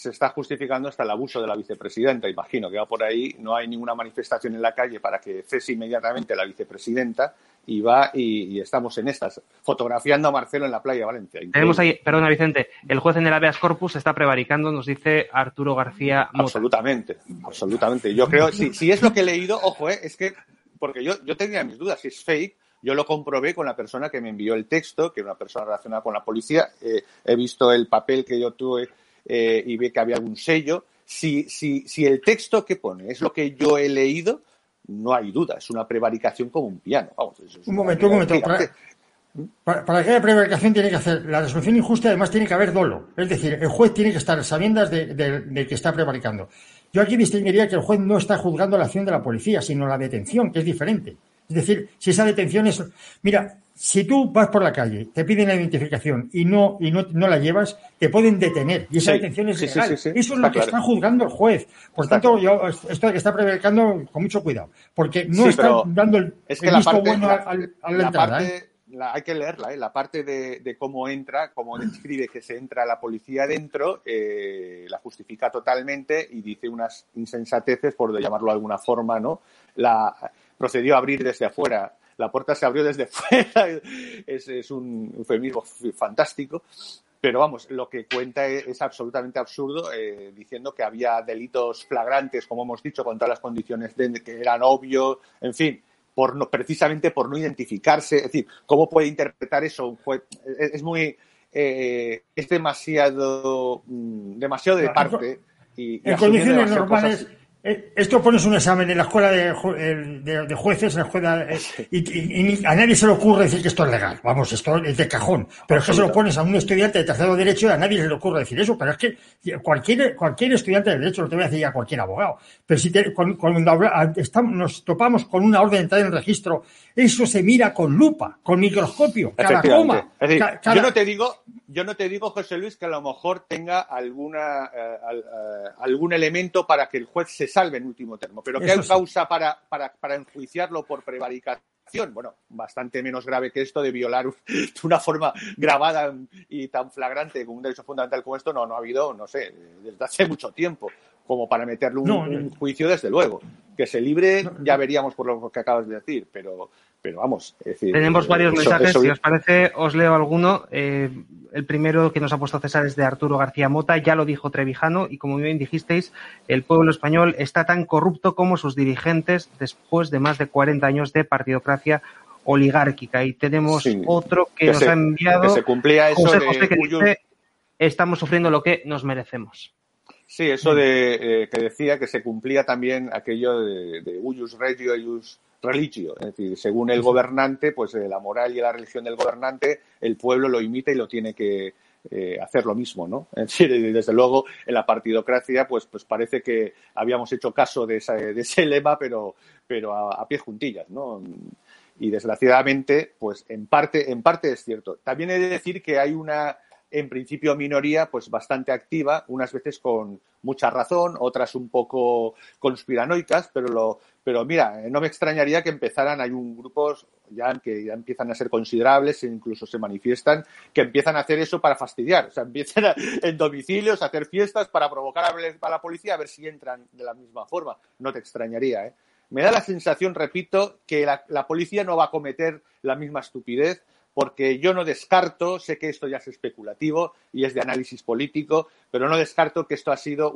hasta el abuso de la vicepresidenta. Imagino que va por ahí. No hay ninguna manifestación en la calle para que cese inmediatamente la vicepresidenta y va y, estamos en estas, fotografiando a Marcelo en la playa de Valencia. Tenemos ahí, perdona Vicente, el juez en el habeas corpus está prevaricando, nos dice Arturo García. Absolutamente, absolutamente. Yo creo, si, si es lo que he leído, ojo, eh, es que, porque yo, yo tenía mis dudas, si es fake, yo lo comprobé con la persona que me envió el texto, que era una persona relacionada con la policía. Eh, he visto el papel que yo tuve eh, y vi que había algún sello. Si, si, si el texto que pone es lo que yo he leído, no hay duda, es una prevaricación como un piano. un momento, un momento. Para, para, que haya prevaricación tiene que hacer la resolución injusta, además tiene que haber dolo. Es decir, el juez tiene que estar sabiendas de, de, que está prevaricando. Yo aquí distinguiría que el juez no está juzgando la acción de la policía, sino la detención, que es diferente. Es decir, si esa detención es... Mira, si tú vas por la calle, te piden la identificación y no y no, no la llevas, te pueden detener. Y esa detención es legal. Eso es lo que está juzgando el juez. Por tanto, yo esto estar prevaricando con mucho cuidado. Porque no está dando el, visto bueno a, la, entrada. ¿eh? hay que leerla, ¿eh? la parte de, cómo entra, cómo describe que se entra la policía dentro, eh, la justifica totalmente y dice unas insensateces, por llamarlo de alguna forma, ¿no? La procedió a abrir desde afuera la puerta se abrió desde *laughs* fuera, es, es un eufemismo fantástico. Pero vamos, lo que cuenta es, absolutamente absurdo, eh, diciendo que había delitos flagrantes, como hemos dicho, con todas las condiciones de que eran obvios, en fin, por no, precisamente por no identificarse. Es decir, ¿cómo puede interpretar eso un juez? Es, muy. Eh, es demasiado. Mm, demasiado de parte. Y, en condiciones normales. Esto pones un examen en la escuela de, de, jueces, en la escuela, eh, y, a nadie se le ocurre decir que esto es legal. Vamos, esto es de cajón. Pero es que se lo pones a un estudiante de tercero derecho y a nadie se le ocurre decir eso. Pero es que cualquier, cualquier estudiante de derecho, lo te voy a decir a cualquier abogado. Pero si cuando estamos, nos topamos con una orden de entrada en registro, eso se mira con lupa, con microscopio, cada coma. Yo no te digo, yo no te digo, José Luis, que a lo mejor tenga alguna, eh, algún elemento para que el juez se salve en último término. Pero ¿qué hay causa para, para, para enjuiciarlo por prevaricación? Bueno, bastante menos grave que esto de violar *laughs* de una forma grabada y tan flagrante con un derecho fundamental como esto, no, no ha habido, no sé, desde hace mucho tiempo, como para meterle un, juicio, desde luego. Que se libre, ya veríamos por lo que acabas de decir, pero, pero vamos. Tenemos varios mensajes, si os parece, os leo alguno. Eh, el primero que nos ha puesto César es de Arturo García Mota, ya lo dijo Trevijano, y como bien dijisteis, el pueblo español está tan corrupto como sus dirigentes después de más de 40 años de partidocracia oligárquica. Y tenemos otro que, nos ha enviado que se cumplía eso José que dice, estamos sufriendo lo que nos merecemos. Sí, eso de eh, que decía que se cumplía también aquello de, de regio, ius religio, es decir, según el gobernante, pues eh, la moral y la religión del gobernante, el pueblo lo imita y lo tiene que eh, hacer lo mismo, ¿no? Es decir, desde luego, en la partidocracia, pues, pues parece que habíamos hecho caso de, de ese lema, pero, pero a, a pie juntillas, ¿no? Y desgraciadamente, pues en parte, en parte es cierto. También he de decir que hay una en principio minoría, pues bastante activa, unas veces con mucha razón, otras un poco conspiranoicas, pero lo, pero mira, no me extrañaría que empezaran, hay un grupos ya que ya empiezan a ser considerables e incluso se manifiestan, que empiezan a hacer eso para fastidiar, o sea, empiezan en domicilios a hacer fiestas para provocar a la policía a ver si entran de la misma forma. No te extrañaría, ¿eh? Me da la sensación, repito, que la policía no va a cometer la misma estupidez porque yo no descarto, sé que esto ya es especulativo y es de análisis político, pero no descarto que esto ha sido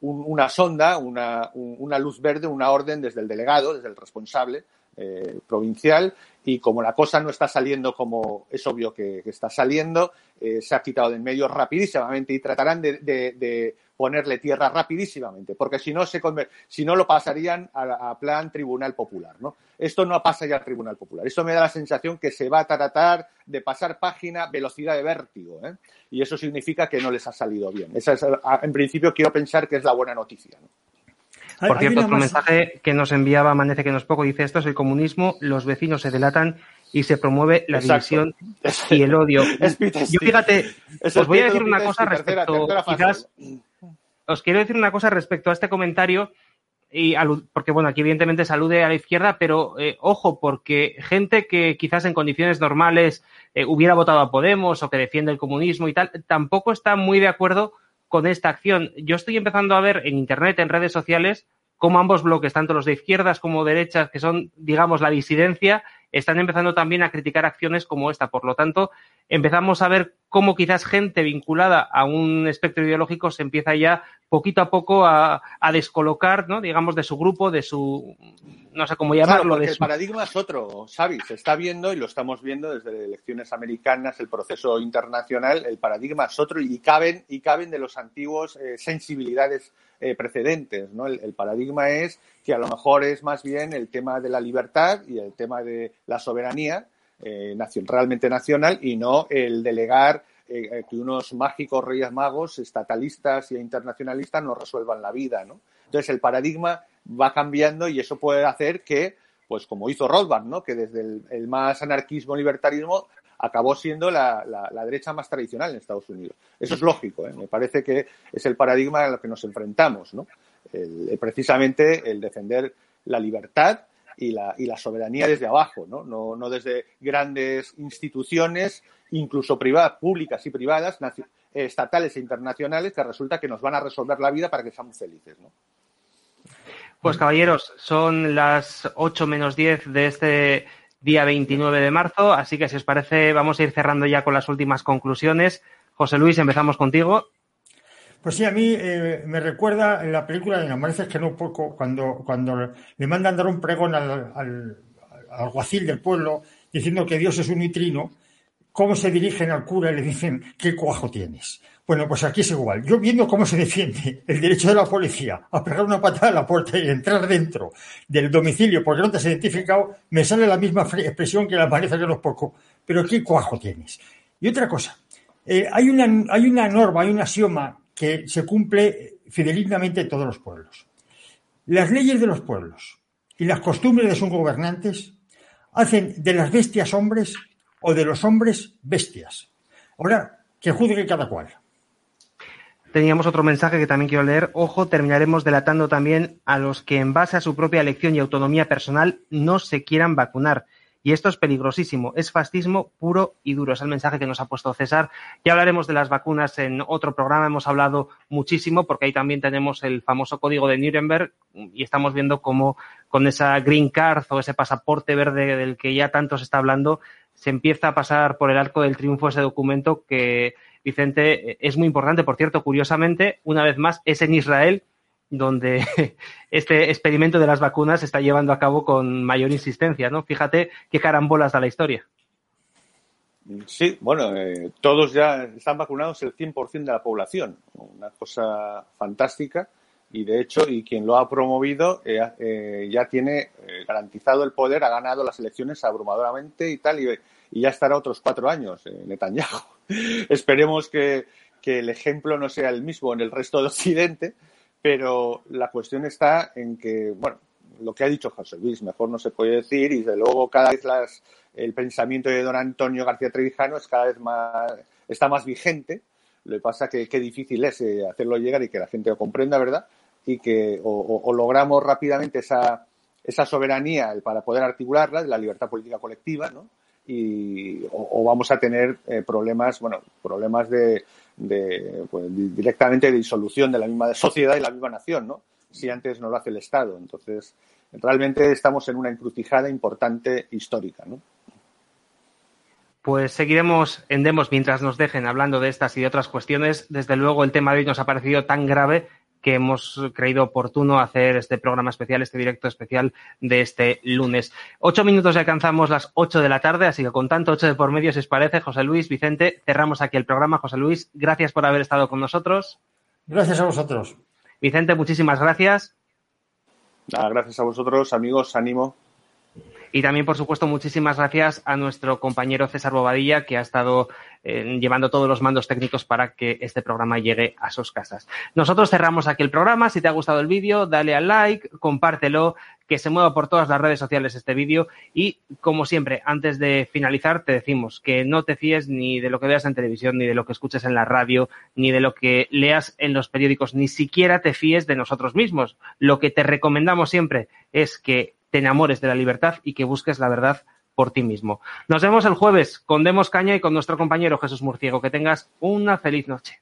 una sonda, una, luz verde, una orden desde el delegado, desde el responsable eh, provincial, y como la cosa no está saliendo como es obvio que, está saliendo, eh, se ha quitado de en medio rapidísimamente y tratarán de ponerle tierra rapidísimamente, porque si no, se si no lo pasarían a, plan Tribunal Popular. ¿no? Esto no pasa ya al Tribunal Popular. Eso me da la sensación que se va a tratar de pasar página velocidad de vértigo. ¿eh? Y eso significa que no les ha salido bien. Esa es, en principio, quiero pensar que es la buena noticia. Por cierto, otro mensaje que nos enviaba Amanece que nos poco dice esto es el comunismo, los vecinos se delatan y se promueve la división y el odio. *laughs* Yo fíjate, os voy a decir una cosa respecto, quizás, os quiero decir una cosa respecto a este comentario, y porque bueno, aquí evidentemente salude a la izquierda, pero eh, ojo, porque gente que quizás en condiciones normales eh, hubiera votado a Podemos o que defiende el comunismo y tal, tampoco está muy de acuerdo con esta acción. Yo estoy empezando a ver en Internet, en redes sociales, cómo ambos bloques, tanto los de izquierdas como derechas, que son, digamos, la disidencia, están empezando también a criticar acciones como esta. Por lo tanto, empezamos a ver cómo quizás gente vinculada a un espectro ideológico se empieza ya poquito a poco a, descolocar, ¿no? digamos, de su grupo, de su, no sé cómo llamarlo. el paradigma es otro, Xavi, se está viendo y lo estamos viendo desde elecciones americanas, el proceso internacional, el paradigma es otro y caben, y caben de los antiguos eh, sensibilidades eh, precedentes, ¿no? El, paradigma es que a lo mejor es más bien el tema de la libertad y el tema de la soberanía eh, realmente nacional y no el delegar eh, eh, que unos mágicos reyes magos estatalistas y internacionalistas nos resuelvan la vida, ¿no? Entonces el paradigma va cambiando y eso puede hacer que pues como hizo Rothbard, ¿no? Que desde el, más anarquismo libertarismo acabó siendo la, derecha más tradicional en Estados Unidos. Eso es lógico, ¿eh? me parece que es el paradigma a lo que nos enfrentamos, ¿no? precisamente el defender la libertad y la, y la soberanía desde abajo, ¿no? ¿no? No, desde grandes instituciones, incluso privadas, públicas y privadas, estatales e internacionales, que resulta que nos van a resolver la vida para que seamos felices, ¿no? Pues caballeros, son las 8 menos 10 de este día 29 de marzo, así que si os parece vamos a ir cerrando ya con las últimas conclusiones. José Luis, empezamos contigo. Pues sí, a mí eh, me recuerda en la película de Amaneces que no poco, cuando, cuando le mandan dar un pregón al, al, alguacil del pueblo diciendo que Dios es un nitrino, cómo se dirigen al cura y le dicen, ¿qué cuajo tienes? Bueno, pues aquí es igual. Yo viendo cómo se defiende el derecho de la policía a pegar una patada a la puerta y entrar dentro del domicilio porque no te has identificado, me sale la misma expresión que la amanece que no poco. Pero ¿qué cuajo tienes? Y otra cosa, eh, hay, una, hay una norma, hay un axioma que se cumple fidelizamente en todos los pueblos. Las leyes de los pueblos y las costumbres de sus gobernantes hacen de las bestias hombres o de los hombres bestias. Ahora, que juzgue cada cual. Teníamos otro mensaje que también quiero leer. Ojo, terminaremos delatando también a los que en base a su propia elección y autonomía personal no se quieran vacunar. Y esto es peligrosísimo, es fascismo puro y duro. Es el mensaje que nos ha puesto César. Ya hablaremos de las vacunas en otro programa, hemos hablado muchísimo porque ahí también tenemos el famoso código de Nuremberg y estamos viendo cómo con esa green card o ese pasaporte verde del que ya tanto se está hablando, se empieza a pasar por el arco del triunfo ese documento que, Vicente, es muy importante. Por cierto, curiosamente, una vez más, es en Israel donde *laughs* este experimento de las vacunas se está llevando a cabo con mayor insistencia, ¿no? Fíjate qué carambolas da la historia. Sí, bueno, eh, todos ya están vacunados el 100% de la población, una cosa fantástica y de hecho, y quien lo ha promovido eh, eh, ya tiene garantizado el poder, ha ganado las elecciones abrumadoramente y tal, y, ya estará otros cuatro años, Netanyahu. *laughs* Esperemos que, que el ejemplo no sea el mismo en el resto de Occidente, pero la cuestión está en que, bueno, lo que ha dicho José Luis, mejor no se puede decir, y de luego cada vez las, el pensamiento de don Antonio García Trevijano es cada vez más, está más vigente. Lo que pasa que qué difícil es eh, hacerlo llegar y que la gente lo comprenda, ¿verdad? Y que o, logramos rápidamente esa, esa soberanía para poder articularla, de la libertad política colectiva, ¿no? Y, o, vamos a tener eh, problemas, bueno, problemas de, de pues, directamente de disolución de la misma sociedad y la misma nación, ¿no? Si antes no lo hace el Estado. Entonces, realmente estamos en una encrucijada importante histórica, ¿no? Pues seguiremos en Demos mientras nos dejen hablando de estas y de otras cuestiones. Desde luego, el tema de hoy nos ha parecido tan grave que hemos creído oportuno hacer este programa especial, este directo especial de este lunes. Ocho minutos y alcanzamos las ocho de la tarde, así que con tanto ocho de por medio, si os parece, José Luis, Vicente, cerramos aquí el programa. José Luis, gracias por haber estado con nosotros. Gracias a vosotros. Vicente, muchísimas gracias. gracias a vosotros, amigos, ánimo. Y también, por supuesto, muchísimas gracias a nuestro compañero César Bobadilla, que ha estado eh, llevando todos los mandos técnicos para que este programa llegue a sus casas. Nosotros cerramos aquí el programa. Si te ha gustado el vídeo, dale al like, compártelo, que se mueva por todas las redes sociales este vídeo. Y, como siempre, antes de finalizar, te decimos que no te fíes ni de lo que veas en televisión, ni de lo que escuches en la radio, ni de lo que leas en los periódicos, ni siquiera te fíes de nosotros mismos. Lo que te recomendamos siempre es que te enamores de la libertad y que busques la verdad por ti mismo. Nos vemos el jueves con Demos Caña y con nuestro compañero Jesús Murciego. Que tengas una feliz noche.